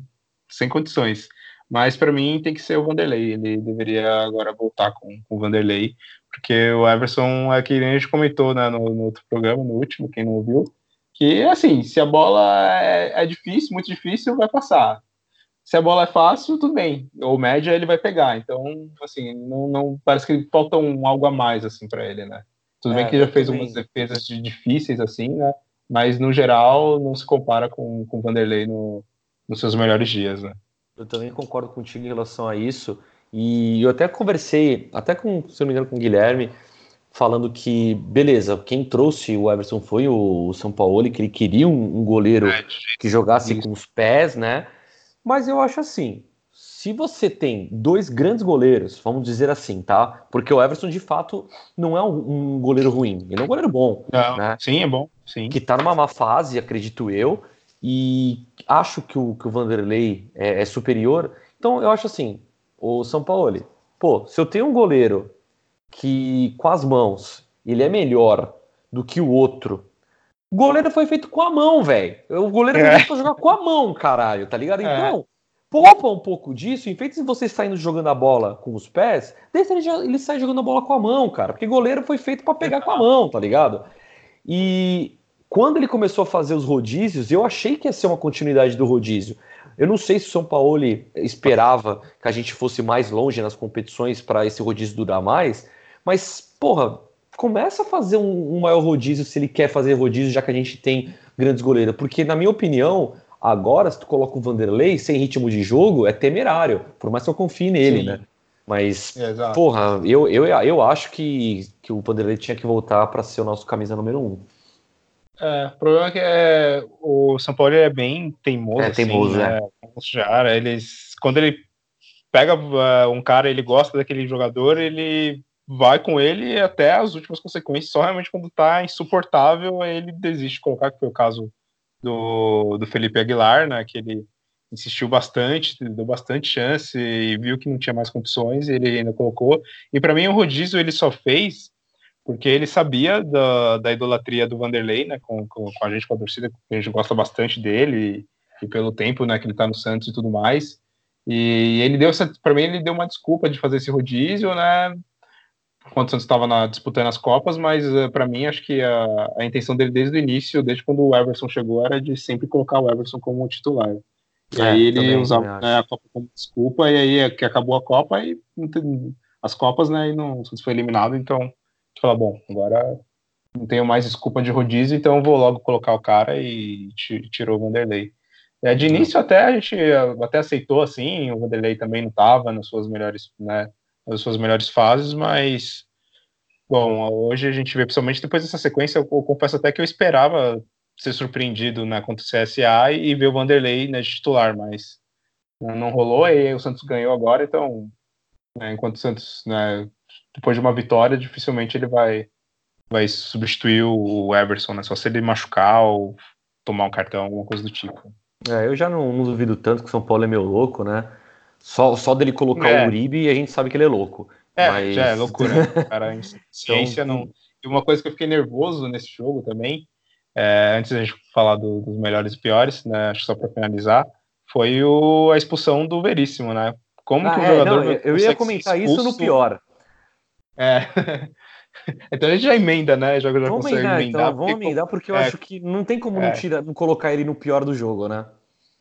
sem condições. Mas para mim tem que ser o Vanderlei. Ele deveria agora voltar com, com o Vanderlei, porque o Everson é que a gente comentou né, no, no outro programa, no último, quem não ouviu que, assim, se a bola é, é, difícil, muito difícil, vai passar. Se a bola é fácil, tudo bem. Ou média, ele vai pegar. Então, assim, não, não parece que falta um, algo a mais, assim, para ele, né? Tudo é, bem que ele já fez também. umas defesas de difíceis, assim, né? Mas, no geral, não se compara com, com o Vanderlei no, nos seus melhores dias, né? Eu também concordo contigo em relação a isso. E eu até conversei, até com, se não me engano, com o Guilherme, falando que, beleza, quem trouxe o Everson foi o, São Paulo, que ele queria um, um goleiro é, que jogasse com os pés, né? Mas eu acho assim, se você tem dois grandes goleiros, vamos dizer assim, tá? Porque o Everson, de fato, não é um, um goleiro ruim, ele é um goleiro bom. Não, né? Sim, é bom. Sim. Que tá numa má fase, acredito eu, e acho que o, que o Vanderlei é, é superior. Então, eu acho assim, o São Paulo, pô, se eu tenho um goleiro que com as mãos ele é melhor do que o outro. O goleiro foi feito com a mão, velho. O goleiro foi é. feito pra jogar com a mão, caralho, tá ligado? É. Então, poupa um pouco disso, em vez de você saindo jogando a bola com os pés, deixa ele, ele sai jogando a bola com a mão, cara. Porque goleiro foi feito para pegar com a mão, tá ligado? E quando ele começou a fazer os rodízios, eu achei que ia ser uma continuidade do rodízio. Eu não sei se o São Paulo esperava que a gente fosse mais longe nas competições para esse rodízio durar mais, mas, porra, começa a fazer um, um, maior rodízio se ele quer fazer rodízio, já que a gente tem grandes goleiros. Porque, na minha opinião, agora, se tu coloca o Vanderlei sem ritmo de jogo, é temerário. Por mais que eu confie nele, Sim. né? Mas, Exato. porra, eu, eu, eu acho que, que o Vanderlei tinha que voltar para ser o nosso camisa número um. É, o problema é que é, o São Paulo é bem teimoso. É teimoso, assim, né? Já, eles, quando ele pega uh, um cara, ele gosta daquele jogador, ele vai com ele até as últimas consequências, só realmente quando tá insuportável ele desiste de colocar, que foi o caso do, do Felipe Aguilar, né, que ele insistiu bastante, deu bastante chance e viu que não tinha mais condições, e ele ainda colocou. E para mim o rodízio ele só fez porque ele sabia da, da idolatria do Vanderlei, né, com, com, com a gente, com a torcida, que a gente gosta bastante dele e, e pelo tempo, né, que ele tá no Santos e tudo mais. E ele deu para mim ele deu uma desculpa de fazer esse rodízio, né, quando o Santos estava disputando as Copas, mas uh, para mim acho que a, a, intenção dele desde o início, desde quando o Everson chegou, era de sempre colocar o Everson como titular. E é, aí ele também, usava né, a Copa como desculpa, e aí é que acabou a Copa e as Copas, né? E não, o Santos foi eliminado, então fala, bom, agora não tenho mais desculpa de rodízio, então vou logo colocar o cara e tirou o Vanderlei. É, de início até a gente até aceitou assim, o Vanderlei também não estava nas suas melhores, né, nas suas melhores fases, mas bom, hoje a gente vê principalmente depois dessa sequência, eu, eu confesso até que eu esperava ser surpreendido né, contra o CSA e, e ver o Vanderlei né, de titular, mas não rolou e o Santos ganhou agora, então né, enquanto o Santos, né, depois de uma vitória, dificilmente ele vai vai substituir o Everson, né? Só se ele machucar ou tomar um cartão, alguma coisa do tipo. É, eu já não, não duvido tanto que o São Paulo é meio louco, né? Só, só dele colocar é. o Uribe a gente sabe que ele é louco. É, mas... já é loucura, né? cara. [laughs] Ciência então... não. E uma coisa que eu fiquei nervoso nesse jogo também, é, antes da gente falar do, dos melhores e piores, né? Acho que só para finalizar, foi o, a expulsão do Veríssimo, né? Como ah, que o é, jogador. Não, eu ia comentar isso no pior. É. [laughs] então a gente já emenda, né? Já, já vamos consegue emendar. emendar então, vamos emendar porque eu é, acho que não tem como é. não, tirar, não colocar ele no pior do jogo, né?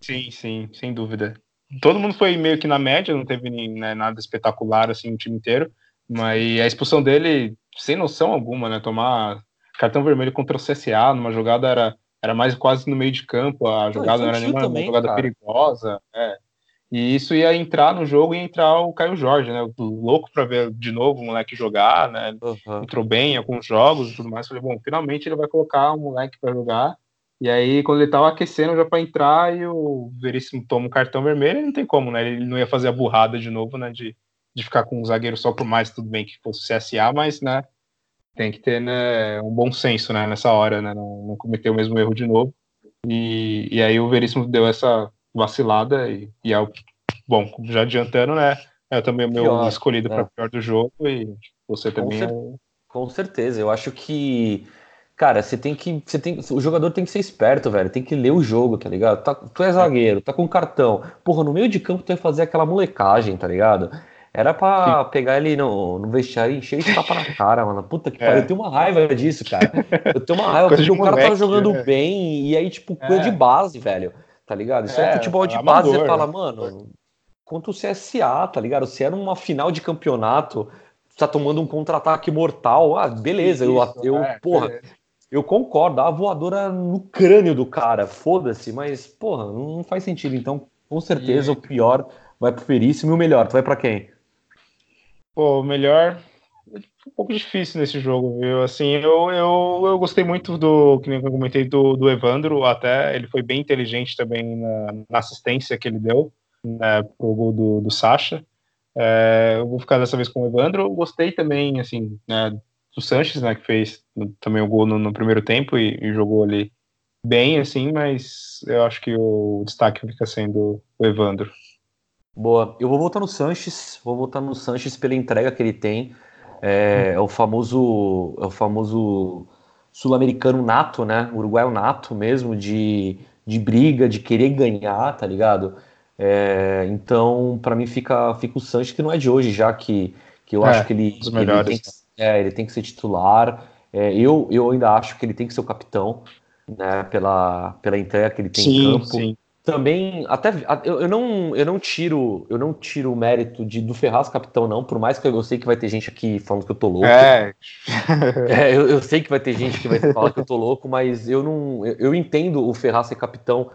Sim, sim, sem dúvida. Todo mundo foi meio que na média, não teve né, nada espetacular assim o time inteiro, mas a expulsão dele, sem noção alguma, né? Tomar cartão vermelho contra o CSA numa jogada era, era mais quase no meio de campo, a jogada não, não era nenhuma também, jogada cara. perigosa. É. E isso ia entrar no jogo e entrar o Caio Jorge, né? Louco para ver de novo o moleque jogar, né? Uhum. Entrou bem em alguns jogos e tudo mais. Falei, bom, finalmente ele vai colocar o moleque para jogar. E aí, quando ele tava aquecendo já para entrar e o Veríssimo toma um cartão vermelho, não tem como, né? Ele não ia fazer a burrada de novo, né? De, de ficar com um zagueiro só por mais, tudo bem que fosse CSA, mas, né? Tem que ter né, um bom senso, né? Nessa hora, né? Não, não cometer o mesmo erro de novo. E, e aí o Veríssimo deu essa vacilada e, e é o, bom, já adiantando, né? É também o meu pior, escolhido para é. pior do jogo e você também. Com, cer é... com certeza, eu acho que cara, você tem que. Você tem, o jogador tem que ser esperto, velho. Tem que ler o jogo, tá ligado? Tá, tu é zagueiro, tá com cartão. Porra, no meio de campo tu vai fazer aquela molecagem, tá ligado? Era pra Sim. pegar ele no, no vestiário e encher de tapa na cara, mano. Puta que é. pariu. Eu tenho uma raiva disso, cara. Eu tenho uma raiva [laughs] porque o cara moleque, tá jogando né? bem e aí, tipo, coisa é. de base, velho tá ligado? Isso é, é futebol de base, você fala, mano, contra o CSA, tá ligado? Se era uma final de campeonato, tá tomando um contra-ataque mortal, ah, beleza, Isso, eu, eu é, porra, beleza. eu concordo, a voadora no crânio do cara, foda-se, mas, porra, não faz sentido, então, com certeza, e... o pior vai pro Veríssimo e o melhor, tu vai para quem? Pô, o melhor, um pouco difícil nesse jogo, viu? Assim, eu, eu, eu gostei muito do, que nem eu comentei, do, do Evandro, até ele foi bem inteligente também na, na assistência que ele deu né, pro gol do, do Sacha. É, eu vou ficar dessa vez com o Evandro. Gostei também, assim, né, do Sanches, né, que fez também o gol no, no primeiro tempo e, e, jogou ali bem, assim, mas eu acho que o destaque fica sendo o Evandro. Boa. Eu vou voltar no Sanches, vou voltar no Sanches pela entrega que ele tem. É, é o famoso, é o famoso sul-americano nato, né? Uruguaio nato mesmo, de, de briga, de querer ganhar, tá ligado? É, então, para mim, fica, fica o Sanches, que não é de hoje, já que, que eu é, acho que ele, ele, tem, que, é, ele tem que ser titular. É, eu, eu ainda acho que ele tem que ser o capitão, né? Pela, pela entrega que ele tem sim, em campo. Sim também até eu, eu, não eu não tiro eu não tiro o mérito de do Ferraz capitão não. Por mais que eu, sei que vai ter gente aqui falando que eu tô louco. É, [laughs] é eu, eu, sei que vai ter gente que vai falar que eu tô louco mas eu não eu, eu entendo o Ferraz ser capitão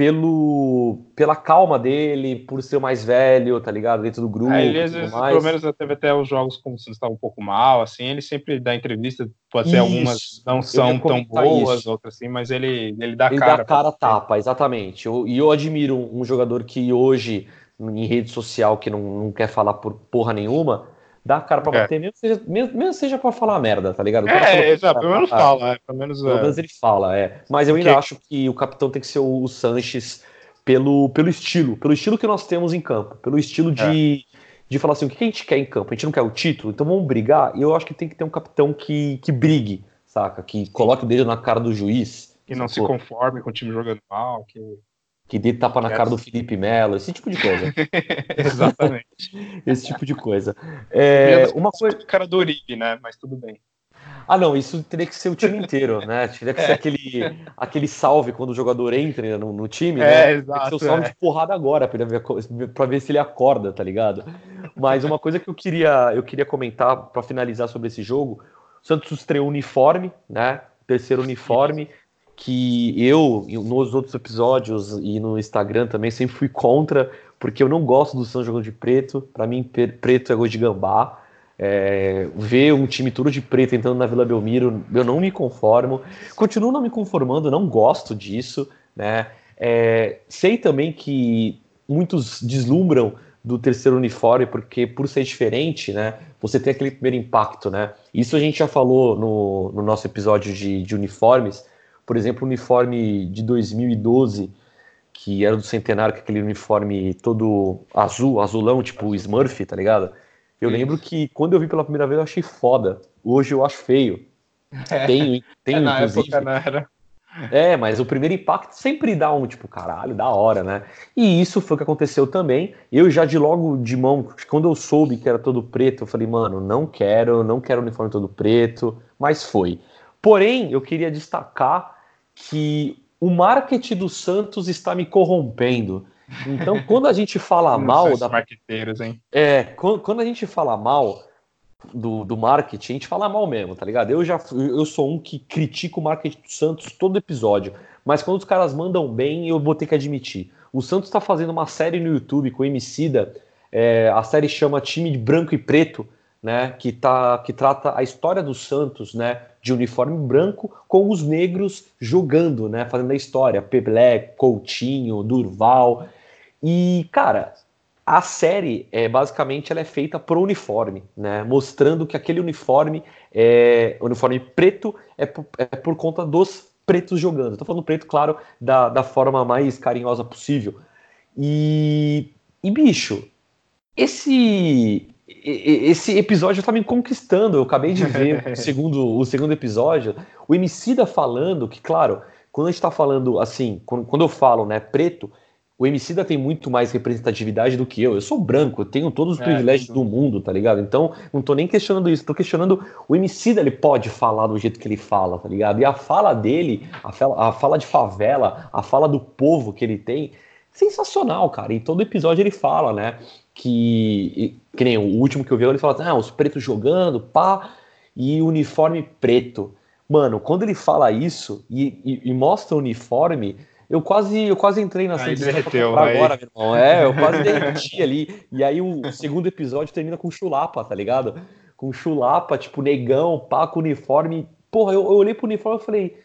pelo pela calma dele, por ser o mais velho, tá ligado? Dentro do grupo. É, ele, às vezes, mais. pelo menos teve até os jogos como se estava um pouco mal, assim, ele sempre dá entrevista, pode ser algumas não são tão boas, isso. outras assim, mas ele, ele dá ele cara. Ele dá cara tapa, exatamente. Eu, e eu admiro um jogador que hoje, em rede social, que não, não quer falar por porra nenhuma, dá a cara pra é. bater, mesmo seja, mesmo, mesmo seja pra falar merda, tá ligado? É, exato, pelo menos fala, é, pelo menos, pelo é. menos ele fala, é. Mas eu ainda acho que o capitão tem que ser o, o Sanches pelo, pelo estilo, pelo estilo que nós temos em campo, pelo estilo de, é. de falar assim, o que a gente quer em campo? A gente não quer o título, então vamos brigar, e eu acho que tem que ter um capitão que, que brigue, saca? Que coloque o dedo na cara do juiz. Que não se conforme com o time jogando mal, que... que dê tapa na cara do Felipe Melo, esse tipo de coisa. [laughs] Exatamente. esse tipo de coisa. É, uma coisa. Cara do Uribe, né? Mas tudo bem. Ah, não, isso teria que ser o time inteiro, né? Teria que ser é. aquele, aquele salve quando o jogador entra no, no time, né? É, exato. Tem que ser o salve é. de porrada agora pra ver, pra ver se ele acorda, tá ligado? Mas uma coisa que eu queria, eu queria comentar para finalizar sobre esse jogo: o Santos estreou uniforme, né? Terceiro uniforme que eu, nos outros episódios e no Instagram também, sempre fui contra, porque eu não gosto do Santos jogando de preto. Para mim, preto é gol de gambá. É, ver um time todo de preto entrando na Vila Belmiro, eu não me conformo. Continuo não me conformando, não gosto disso. Né? É, sei também que muitos deslumbram do terceiro uniforme, porque por ser diferente, né, você tem aquele primeiro impacto, né? Isso a gente já falou no, no nosso episódio de, de uniformes, por exemplo, o uniforme de 2012, que era do centenário, com aquele uniforme todo azul, azulão, tipo Smurf, tá ligado? Eu lembro que quando eu vi pela primeira vez eu achei foda. Hoje eu acho feio. É. Tenho, tenho [laughs] é, na inclusive. Época não era. É, mas o primeiro impacto sempre dá um tipo, caralho, da hora, né? E isso foi o que aconteceu também. Eu já de logo de mão, quando eu soube que era todo preto, eu falei, mano, não quero, não quero uniforme todo preto, mas foi. Porém, eu queria destacar que o marketing do Santos está me corrompendo. Então, [laughs] quando a gente fala mal da marqueteiros, hein? É, quando, a gente fala mal do, do marketing, a gente fala mal mesmo, tá ligado? Eu já eu sou um que critica o marketing do Santos todo episódio, mas quando os caras mandam bem, eu vou ter que admitir. O Santos está fazendo uma série no YouTube com o Emicida, é, a série chama Time de Branco e Preto, né, que, tá, que trata a história do Santos, né, de uniforme branco, com os negros jogando, né, fazendo a história, Peblé, Coutinho, Durval, e, cara, a série, é, basicamente, ela é feita por uniforme, né, mostrando que aquele uniforme, é, uniforme preto, é por, é por conta dos pretos jogando. Estou falando preto, claro, da, da forma mais carinhosa possível. E, e bicho, esse esse episódio tá me conquistando. Eu acabei de ver [laughs] o, segundo, o segundo episódio. O Emicida falando que, claro, quando a gente tá falando assim, quando, quando eu falo, né, preto, o Emicida tem muito mais representatividade do que eu. Eu sou branco, eu tenho todos os é, privilégios do mundo, tá ligado? Então, não tô nem questionando isso, tô questionando o Emicida, ele pode falar do jeito que ele fala, tá ligado? E a fala dele, a fala, a fala de favela, a fala do povo que ele tem, sensacional, cara. E todo episódio ele fala, né? que, que nem o último que eu vi, ele fala, ah, os pretos jogando, pá, e uniforme preto. Mano, quando ele fala isso e, e, e mostra o uniforme, eu quase, eu quase entrei na aí derreteu, aí. agora, meu irmão. É, eu quase [laughs] derreti ali. E aí o segundo episódio termina com chulapa, tá ligado? Com chulapa, tipo, negão, pá, com uniforme. Porra, eu, eu olhei pro uniforme e falei,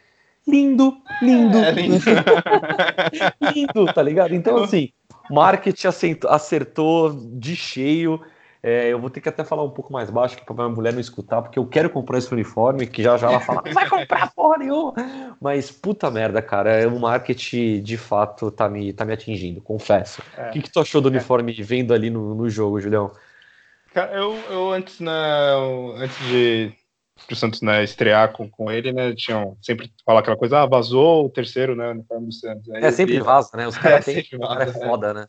lindo, lindo. É, lindo. [laughs] lindo, tá ligado? Então, assim, Marketing acertou de cheio. É, eu vou ter que até falar um pouco mais baixo para minha mulher não escutar, porque eu quero comprar esse uniforme, que já já ela fala, não vai comprar porra nenhuma. Mas puta merda, cara, é um marketing de fato tá me, tá me atingindo, confesso. É, o que, que tu achou do é. uniforme é. vendo ali no, no jogo, Julião? Cara, eu, eu antes, na, antes de pro Santos né, estrear com, com ele, né? Tinham sempre falar aquela coisa, ah, vazou o terceiro, né? Uniforme do Santos. Aí é, sempre vi, vaza, né? Os caras [laughs] é, têm. É foda, né?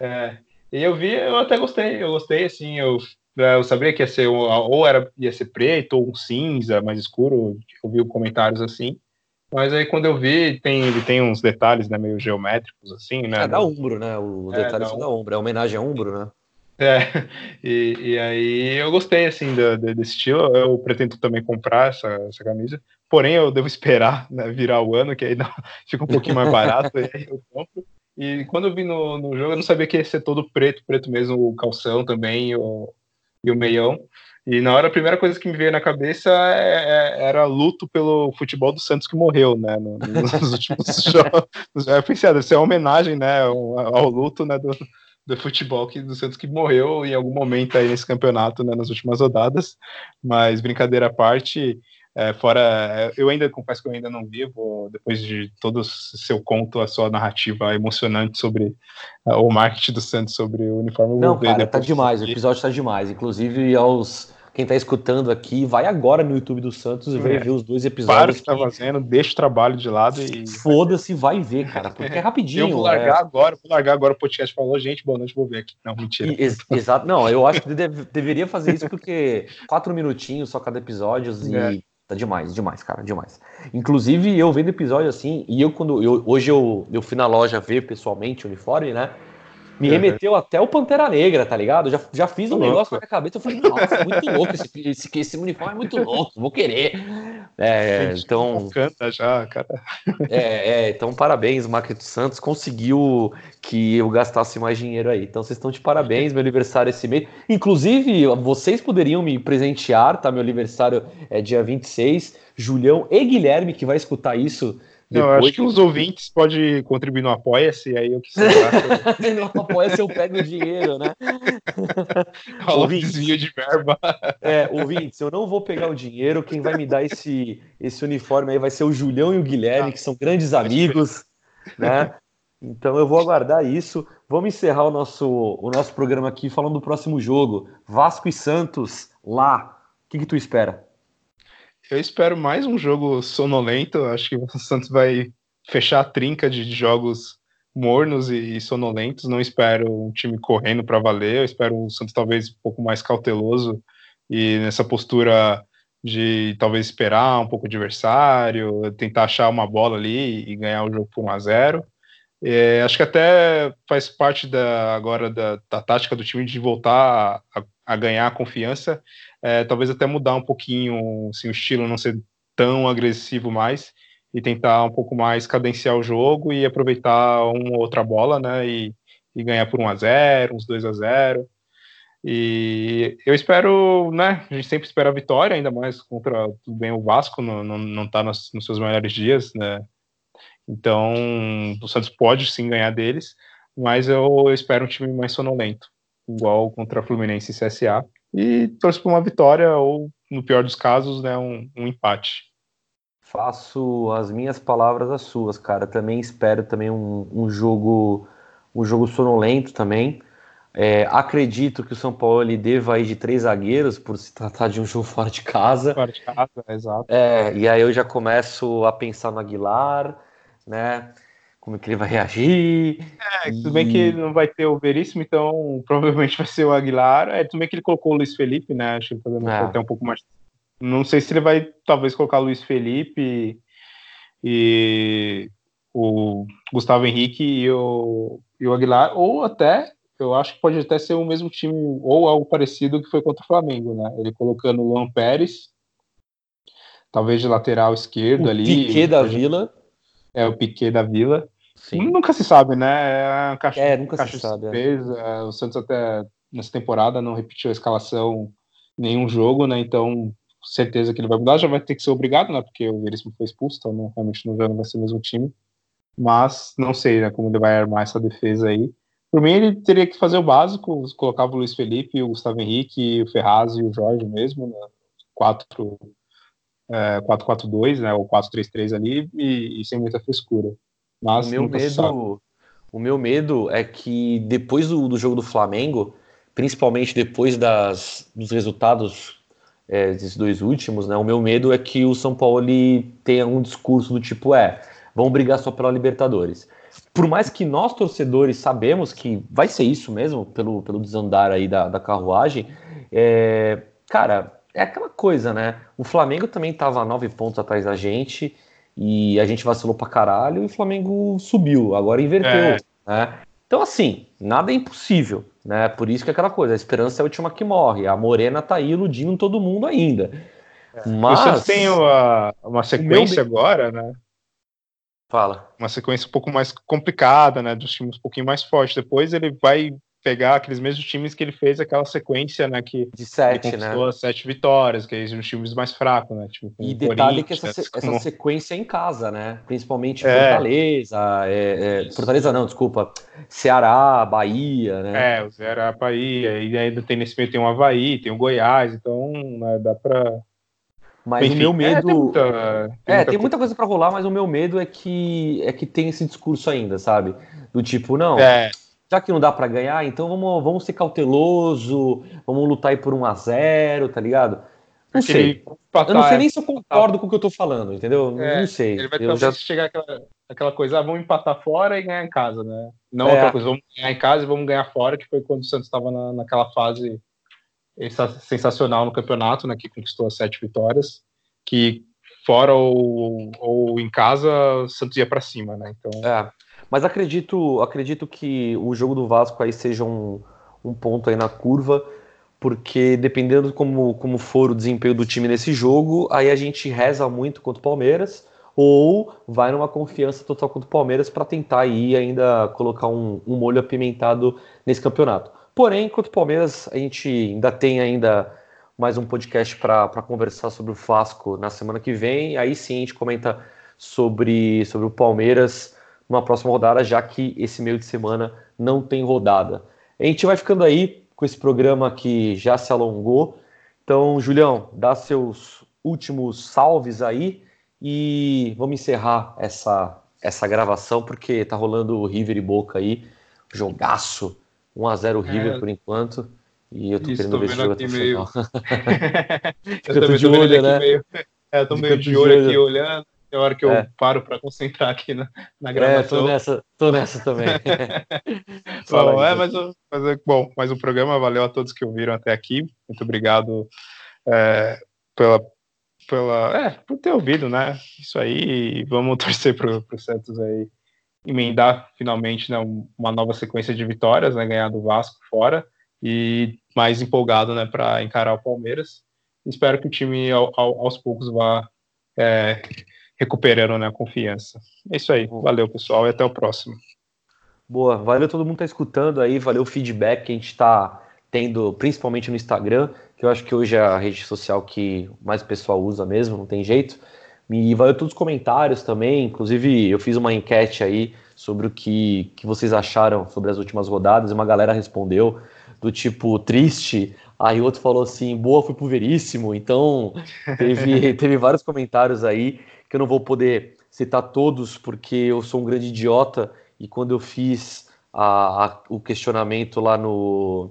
É. E eu vi, eu até gostei, eu gostei, assim, eu, é, eu sabia que ia ser, ou era, ia ser preto, ou um cinza mais escuro, eu vi comentários assim. Mas aí quando eu vi, tem, ele tem uns detalhes né, meio geométricos, assim, né? É da Umbro, né? O detalhe é, da, da Umbro, é homenagem a Umbro, né? É, [laughs] e, e aí eu gostei, assim, do, desse estilo, eu pretendo também comprar essa, essa camisa, porém eu devo esperar né, virar o ano, que aí não, [laughs] fica um pouquinho mais barato, [laughs] e aí eu compro. E quando eu vi no, no jogo, eu não sabia que ia ser todo preto, preto mesmo, o calção também o, e o meião. E na hora, a primeira coisa que me veio na cabeça é, é, era luto pelo futebol do Santos que morreu, né? Nos últimos jogos. Eu pensei, ah, deve ser uma homenagem, né? Ao, ao luto né, do, do futebol que, do Santos que morreu em algum momento aí nesse campeonato, né, nas últimas rodadas. Mas brincadeira à parte, é, fora, é, eu ainda confesso que eu ainda não vi, vou, depois de todo o seu conto, a sua narrativa emocionante sobre uh, o marketing do Santos sobre o uniforme. Não, cara, tá demais, o episódio tá demais. Inclusive, aos quem tá escutando aqui, vai agora no YouTube do Santos e vai é. ver os dois episódios. Para o que tá fazendo, deixa o trabalho de lado e. Foda-se, vai ver, cara, porque é rapidinho. [laughs] Eu vou largar é... agora, vou largar agora o podcast. Falou, gente, boa noite, vou ver aqui. Não, mentira. Ex exato, não, eu acho que deve, deveria fazer isso porque quatro minutinhos só cada episódio e. É. Tá demais, demais, cara, demais. Inclusive, eu vendo episódio assim, e eu quando. Eu, hoje eu, eu fui na loja ver pessoalmente o uniforme, né? Me remeteu uhum. até o Pantera Negra, tá ligado? Já, já fiz um negócio na minha cabeça. Eu falei, nossa, muito louco esse, esse, esse uniforme é muito louco, vou querer. É, então. Canta já, cara. É, é, então parabéns, Marquito Santos conseguiu que eu gastasse mais dinheiro aí. Então vocês estão de parabéns, meu aniversário esse mês. Inclusive, vocês poderiam me presentear, tá? Meu aniversário é dia 26. Julião e Guilherme, que vai escutar isso não, acho que os ouvintes podem contribuir no Apoia-se, aí eu que [laughs] No Apoia-se eu pego o dinheiro, né? [laughs] ouvintes, desvio de verba. É, ouvintes, eu não vou pegar o dinheiro, quem vai me dar esse, esse uniforme aí vai ser o Julião e o Guilherme, que são grandes amigos, né? Então eu vou aguardar isso. Vamos encerrar o nosso, o nosso programa aqui falando do próximo jogo. Vasco e Santos, lá. O que, que tu espera? Eu espero mais um jogo sonolento. Acho que [laughs] o Santos vai fechar a trinca de jogos mornos e sonolentos. Não espero um time correndo para valer. Eu espero o Santos talvez um pouco mais cauteloso e nessa postura de talvez esperar um pouco o adversário, tentar achar uma bola ali e ganhar o jogo por 1 a 0. É, acho que até faz parte da, agora da, da tática do time de voltar a, a ganhar confiança é, talvez até mudar um pouquinho assim, o estilo, não ser tão agressivo mais e tentar um pouco mais cadenciar o jogo e aproveitar uma ou outra bola, né, e, e ganhar por 1 a 0, uns 2 a 0. E eu espero, né, a gente sempre espera a vitória, ainda mais contra tudo bem o Vasco, não, não, não tá nos, nos seus melhores dias, né? Então, o Santos pode sim ganhar deles, mas eu, eu espero um time mais sonolento, igual contra Fluminense e CSA e torço por uma vitória ou, no pior dos casos, né, um, um empate. Faço as minhas palavras as suas, cara. Também espero também um, um jogo um jogo sonolento também. É, acredito que o São Paulo ele deva ir de três zagueiros por se tratar de um [laughs] jogo fora de casa. Fora de casa, exato. É, e aí eu já começo a pensar no Aguilar, né? Como é que ele vai reagir. É, tudo bem que não vai ter o Veríssimo, então provavelmente vai ser o Aguilar. É, tudo bem que ele colocou o Luiz Felipe, né? Acho que ele fazendo é. até um pouco mais. Não sei se ele vai talvez colocar o Luiz Felipe e o Gustavo Henrique e o, e o Aguilar, ou até, eu acho que pode até ser o mesmo time, ou algo parecido que foi contra o Flamengo, né? Ele colocando o Luan Pérez, talvez de lateral esquerdo o ali. Piquet da Vila. É, o Piquet da Vila. Sim. Nunca se sabe, né? É, caixa, é nunca caixa se sabe. É. O Santos até nessa temporada não repetiu a escalação em nenhum jogo, né? Então, certeza que ele vai mudar. Já vai ter que ser obrigado, né? Porque o Veríssimo foi expulso, então não, realmente não vai ser o mesmo time. Mas não sei, né? Como ele vai armar essa defesa aí. Por mim, ele teria que fazer o básico, colocava o Luiz Felipe, o Gustavo Henrique, o Ferraz e o Jorge mesmo, né? 4 é, 4-4-2, né? Ou 4-3-3 ali e, e sem muita frescura. Mas o meu medo, o meu medo é que depois do, do, jogo do Flamengo, principalmente depois das, dos resultados é, desses dois últimos, né? O meu medo é que o São Paulo tenha um discurso do tipo é, vamos brigar só pela Libertadores. Por mais que nós torcedores sabemos que vai ser isso mesmo pelo, pelo desandar aí da, da carruagem, é, cara, é aquela coisa, né? O Flamengo também estava nove pontos atrás da gente e a gente vacilou pra caralho e o Flamengo subiu, agora inverteu, é. né? Então, assim, nada é impossível, né? Por isso que é aquela coisa, a esperança é a última que morre. A Morena tá aí iludindo todo mundo ainda. É. Mas... Você tem uma, uma sequência meu... agora, né? Fala. Uma sequência um pouco mais complicada, né? Dos times um pouquinho mais fortes. Depois ele vai pegar aqueles mesmos times que ele fez aquela sequência, né? Que de sete, né? sete vitórias, que é os times mais fracos, né? Tipo, e detalhe que essa, essa como... sequência é em casa, né? Principalmente é. Fortaleza, é, é, Fortaleza não, desculpa, Ceará, Bahia, né? É, o Ceará, Bahia, e ainda tem nesse meio tem o Havaí, tem o Goiás, então né, dá para mas Enfim, o meu medo. É, tem muita, tem é, muita... tem muita coisa para rolar, mas o meu medo é que é que tem esse discurso ainda, sabe? Do tipo, não. É já que não dá para ganhar, então vamos, vamos ser cauteloso, vamos lutar aí por 1 a 0 tá ligado? Não sei. eu não sei nem se eu concordo com o que eu tô falando, entendeu? É, não sei. Ele vai eu já... chegar aquela, aquela coisa, ah, vamos empatar fora e ganhar em casa, né? Não é. outra coisa, vamos ganhar em casa e vamos ganhar fora, que foi quando o Santos estava na, naquela fase sensacional no campeonato, né? Que conquistou as sete vitórias, que fora ou, ou em casa, o Santos ia para cima, né? Então. É. Mas acredito, acredito que o jogo do Vasco aí seja um, um ponto aí na curva, porque dependendo como, como for o desempenho do time nesse jogo, aí a gente reza muito contra o Palmeiras ou vai numa confiança total contra o Palmeiras para tentar aí ainda colocar um, um molho apimentado nesse campeonato. Porém, contra o Palmeiras, a gente ainda tem ainda mais um podcast para conversar sobre o Vasco na semana que vem. Aí sim a gente comenta sobre, sobre o Palmeiras numa próxima rodada, já que esse meio de semana não tem rodada. A gente vai ficando aí com esse programa que já se alongou. Então, Julião, dá seus últimos salves aí e vamos encerrar essa, essa gravação, porque tá rolando o River e Boca aí, jogaço, 1x0 River é, por enquanto. E eu tô isso, querendo tô ver esse jogo até meio... [laughs] [laughs] eu, tô, de olho, né? Meio... É, eu tô meio de olho aqui olhando. É hora que eu é. paro para concentrar aqui na, na gravação. É, tô nessa, tô nessa também. [laughs] bom, é, mas, mas, bom, mas o programa valeu a todos que ouviram até aqui. Muito obrigado é, pela, pela, é, por ter ouvido, né? Isso aí. Vamos [laughs] torcer para o Santos aí emendar finalmente né, uma nova sequência de vitórias, né? Ganhar do Vasco fora e mais empolgado, né? Para encarar o Palmeiras. Espero que o time ao, ao, aos poucos vá é, recuperando né, a confiança. É isso aí. Valeu, pessoal, e até o próximo. Boa, valeu todo mundo que tá escutando aí, valeu o feedback que a gente está tendo, principalmente no Instagram, que eu acho que hoje é a rede social que mais o pessoal usa mesmo, não tem jeito. E valeu todos os comentários também, inclusive eu fiz uma enquete aí sobre o que, que vocês acharam sobre as últimas rodadas, e uma galera respondeu do tipo triste, aí outro falou assim, boa, fui pro Veríssimo, então teve, [laughs] teve vários comentários aí eu não vou poder citar todos porque eu sou um grande idiota e quando eu fiz a, a, o questionamento lá no,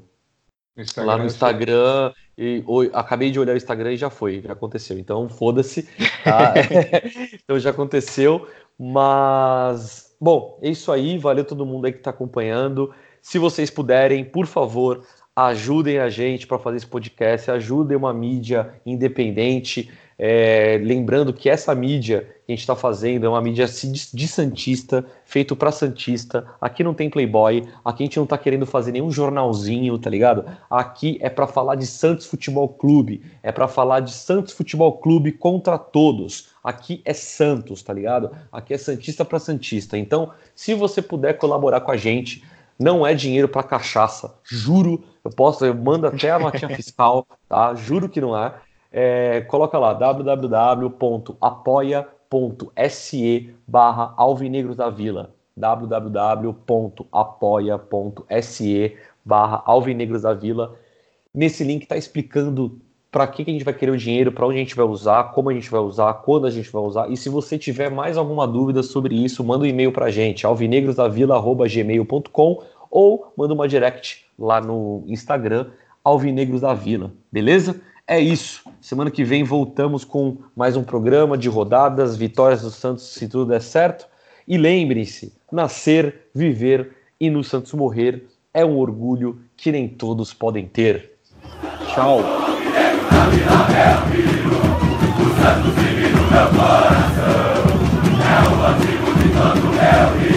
Instagram, lá no Instagram e, acabei de olhar o Instagram e já foi, já aconteceu. Então foda-se, [laughs] tá? [laughs] então já aconteceu, mas bom, é isso aí. Valeu todo mundo aí que está acompanhando. Se vocês puderem, por favor, ajudem a gente para fazer esse podcast, ajudem uma mídia independente. É, lembrando que essa mídia que a gente está fazendo é uma mídia de Santista, feito para Santista. Aqui não tem Playboy, aqui a gente não está querendo fazer nenhum jornalzinho, tá ligado? Aqui é para falar de Santos Futebol Clube, é para falar de Santos Futebol Clube contra todos. Aqui é Santos, tá ligado? Aqui é Santista para Santista. Então, se você puder colaborar com a gente, não é dinheiro para cachaça, juro. Eu posso, eu mando até a notinha fiscal, tá? Juro que não é é, coloca lá www.apoia.se barra Alvinegros da Vila www.apoia.se barra Alvinegros da Vila nesse link está explicando para que, que a gente vai querer o dinheiro, para onde a gente vai usar, como a gente vai usar, quando a gente vai usar. E se você tiver mais alguma dúvida sobre isso, manda um e-mail para a gente, alvinegrosdavila.gmail.com ou manda uma direct lá no Instagram, Alvinegros da Vila, beleza? É isso. Semana que vem voltamos com mais um programa de rodadas, vitórias do Santos, se tudo der certo. E lembrem-se: nascer, viver e no Santos morrer é um orgulho que nem todos podem ter. Tchau. É o